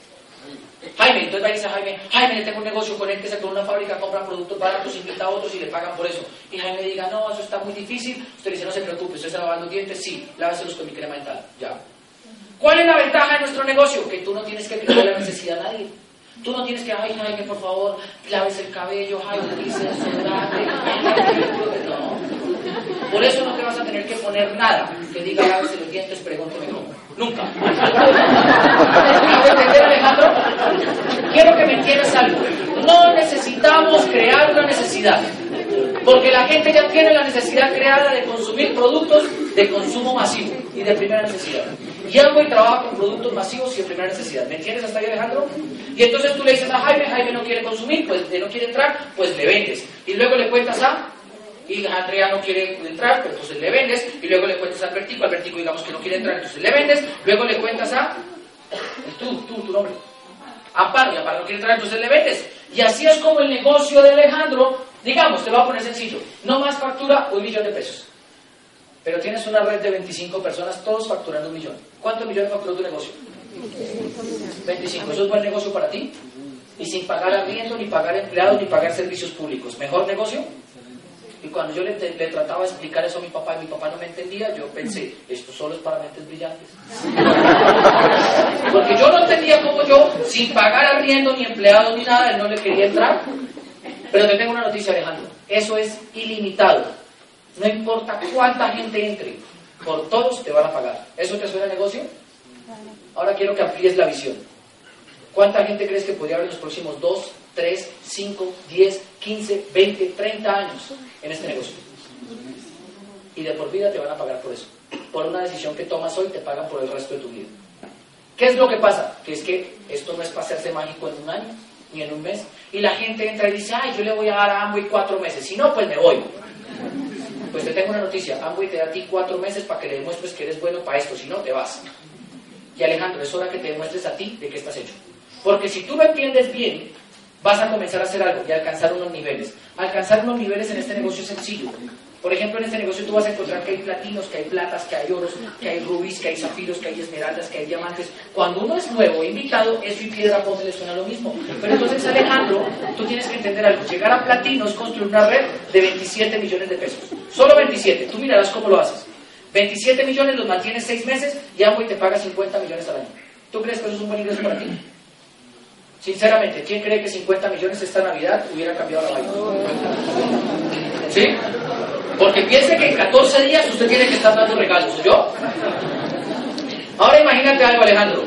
Speaker 1: Jaime, entonces va a decir a Jaime, Jaime, le tengo un negocio, conéctese con una fábrica, compra productos baratos, invita a otros y le pagan por eso. Y Jaime diga, no, eso está muy difícil. Usted dice, no se preocupe, usted está lavando dientes, sí, láveselos con mi crema dental, ya. ¿Cuál es la ventaja de nuestro negocio? Que tú no tienes que crear la necesidad a nadie. Tú no tienes que, ay, Jaime, por favor, laves el cabello, Jaime, dice desodorante. No. Por eso no te vas a tener que poner nada que diga lávese los dientes, pregúnteme cómo. Nunca. ¿Me entender, Alejandro? Quiero que me entiendas algo. No necesitamos crear una necesidad. Porque la gente ya tiene la necesidad creada de consumir productos de consumo masivo y de primera necesidad. Y Amway trabaja con productos masivos y de primera necesidad. ¿Me entiendes hasta ahí, Alejandro? Y entonces tú le dices a Jaime, Jaime no quiere consumir, pues no quiere entrar, pues le vendes. Y luego le cuentas a y Andrea no quiere entrar, pues entonces le vendes, y luego le cuentas al Vertico, al Vertico digamos que no quiere entrar, entonces le vendes, luego le cuentas a tú, tú, tu nombre, a Parla, para no quiere entrar, entonces le vendes. Y así es como el negocio de Alejandro, digamos, te lo voy a poner sencillo, no más factura un millón de pesos. Pero tienes una red de 25 personas, todos facturando un millón. ¿Cuántos millones facturó tu negocio? 25. ¿Eso es buen negocio para ti? Y sin pagar arriendo, ni pagar empleados, ni pagar servicios públicos. ¿Mejor negocio? Y cuando yo le, le, trataba de explicar eso a mi papá y mi papá no me entendía, yo pensé, esto solo es para mentes brillantes. Porque yo no entendía cómo yo, sin pagar arriendo, ni empleado, ni nada, él no le quería entrar. Pero te tengo una noticia, Alejandro. Eso es ilimitado. No importa cuánta gente entre, por todos te van a pagar. ¿Eso te suena a negocio? Ahora quiero que amplíes la visión. ¿Cuánta gente crees que podría haber en los próximos dos, 3, 5, 10, 15, 20, 30 años en este negocio. Y de por vida te van a pagar por eso. Por una decisión que tomas hoy te pagan por el resto de tu vida. ¿Qué es lo que pasa? Que es que esto no es para hacerse mágico en un año ni en un mes. Y la gente entra y dice, ay, yo le voy a dar a Amway cuatro meses. Si no, pues me voy. Pues te tengo una noticia. Amway te da a ti cuatro meses para que le demuestres que eres bueno para esto. Si no, te vas. Y Alejandro, es hora que te demuestres a ti de qué estás hecho. Porque si tú lo entiendes bien, vas a comenzar a hacer algo y alcanzar unos niveles. Alcanzar unos niveles en este negocio es sencillo. Por ejemplo, en este negocio tú vas a encontrar que hay platinos, que hay platas, que hay oros, que hay rubíes, que hay zafiros, que hay esmeraldas, que hay diamantes. Cuando uno es nuevo, invitado, eso y piedra ponte le suena lo mismo. Pero entonces, Alejandro, tú tienes que entender algo. Llegar a platino es construir una red de 27 millones de pesos. Solo 27. Tú mirarás cómo lo haces. 27 millones los mantienes 6 meses y y te paga 50 millones al año. ¿Tú crees que eso es un buen ingreso para ti? Sinceramente, ¿quién cree que 50 millones esta Navidad hubiera cambiado la vida? ¿Sí? Porque piense que en 14 días usted tiene que estar dando regalos, ¿yo? Ahora imagínate algo, Alejandro.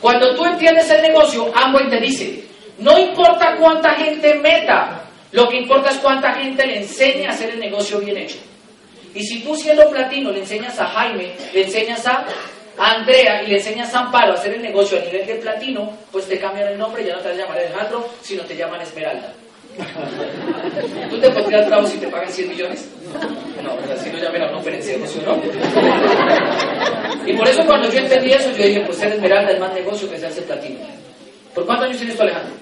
Speaker 1: Cuando tú entiendes el negocio, Amway te dice, no importa cuánta gente meta, lo que importa es cuánta gente le enseñe a hacer el negocio bien hecho. Y si tú siendo platino le enseñas a Jaime, le enseñas a Andrea y le enseñas a Amparo a hacer el negocio a nivel de platino, pues te cambian el nombre, ya no te vas a llamar Alejandro, sino te llaman Esmeralda. ¿Tú te pondrías bravo si te pagan 100 millones? No, así no llamen a un negocio, ¿no? Y por eso cuando yo entendí eso, yo dije, pues ser esmeralda es más negocio que ser platino. ¿Por cuántos años tienes tú, Alejandro?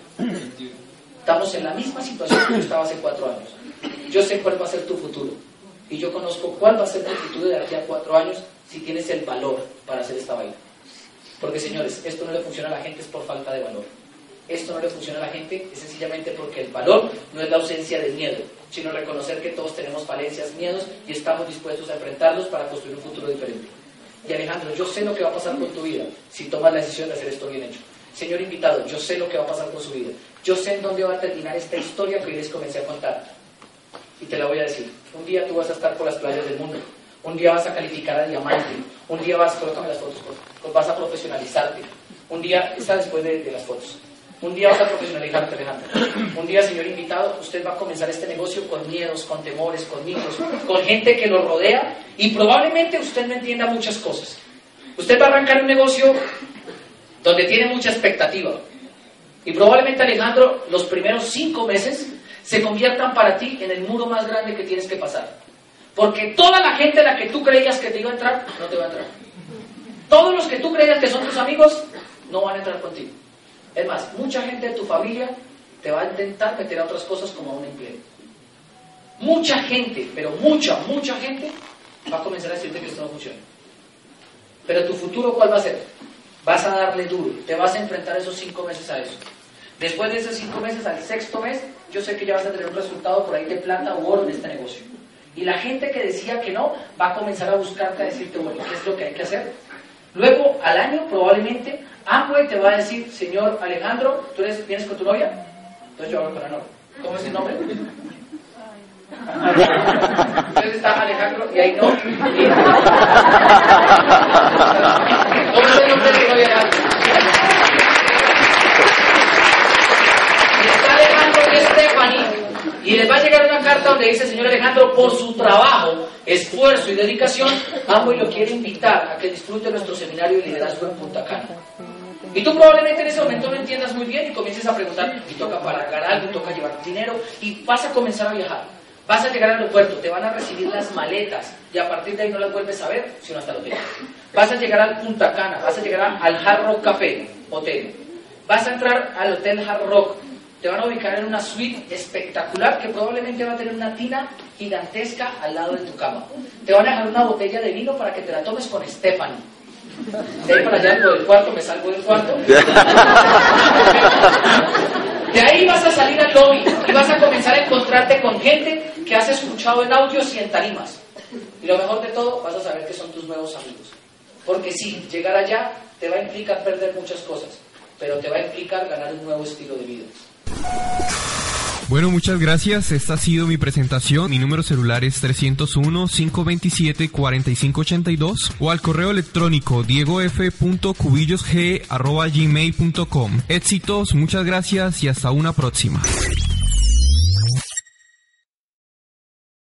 Speaker 1: Estamos en la misma situación que yo estaba hace cuatro años. Yo sé cuál va a ser tu futuro. Y yo conozco cuál va a ser tu futuro de aquí a cuatro años si tienes el valor para hacer esta vaina. Porque, señores, esto no le funciona a la gente es por falta de valor esto no le funciona a la gente es sencillamente porque el valor no es la ausencia de miedo, sino reconocer que todos tenemos falencias, miedos y estamos dispuestos a enfrentarlos para construir un futuro diferente. Y Alejandro, yo sé lo que va a pasar con tu vida si tomas la decisión de hacer esto bien hecho. Señor invitado, yo sé lo que va a pasar con su vida. Yo sé en dónde va a terminar esta historia que hoy les comencé a contar. Y te la voy a decir. Un día tú vas a estar por las playas del mundo. Un día vas a calificar a diamante. Un día vas, colócame las fotos, vas a profesionalizarte. Un día, está después de las fotos. Un día vas a profesionalizarte, Alejandro. Un día, señor invitado, usted va a comenzar este negocio con miedos, con temores, con miedos, con gente que lo rodea y probablemente usted no entienda muchas cosas. Usted va a arrancar un negocio donde tiene mucha expectativa. Y probablemente, Alejandro, los primeros cinco meses se conviertan para ti en el muro más grande que tienes que pasar. Porque toda la gente a la que tú creías que te iba a entrar, no te va a entrar. Todos los que tú creías que son tus amigos, no van a entrar contigo. Es más, mucha gente de tu familia te va a intentar meter a otras cosas como a un empleo. Mucha gente, pero mucha, mucha gente va a comenzar a decirte que esto no funciona. Pero tu futuro, ¿cuál va a ser? Vas a darle duro, te vas a enfrentar esos cinco meses a eso. Después de esos cinco meses, al sexto mes, yo sé que ya vas a tener un resultado por ahí de plata o oro en este negocio. Y la gente que decía que no, va a comenzar a buscarte a decirte, bueno, ¿qué es lo que hay que hacer? Luego, al año, probablemente, Amway te va a decir, señor Alejandro, ¿tú eres, vienes con tu novia? Entonces yo hablo con la novia. ¿Cómo es el nombre? Entonces está Alejandro y ahí no. ¿Cómo es el nombre de novia? Está Alejandro y Stephanie y les va a llegar una carta donde dice, señor Alejandro, por su trabajo, esfuerzo y dedicación, amo y lo quiere invitar a que disfrute nuestro seminario de liderazgo en Punta Cana. Y tú probablemente en ese momento no entiendas muy bien y comiences a preguntar, y toca pagar algo, toca llevar dinero, y vas a comenzar a viajar. Vas a llegar al aeropuerto, te van a recibir las maletas, y a partir de ahí no las vuelves a ver, sino hasta el hotel. Vas a llegar al Punta Cana, vas a llegar al Hard Rock Café, hotel. Vas a entrar al Hotel Hard Rock, te van a ubicar en una suite espectacular que probablemente va a tener una tina gigantesca al lado de tu cama. Te van a dejar una botella de vino para que te la tomes con Stephanie. De ahí para allá dentro del cuarto, me salgo del cuarto. De ahí vas a salir al lobby y vas a comenzar a encontrarte con gente que has escuchado en audios y en tarimas. Y lo mejor de todo, vas a saber que son tus nuevos amigos. Porque sí, llegar allá te va a implicar perder muchas cosas, pero te va a implicar ganar un nuevo estilo de vida.
Speaker 3: Bueno, muchas gracias. Esta ha sido mi presentación. Mi número celular es 301-527-4582 o al correo electrónico diegof.cubillosg.gmail.com. Éxitos, muchas gracias y hasta una próxima.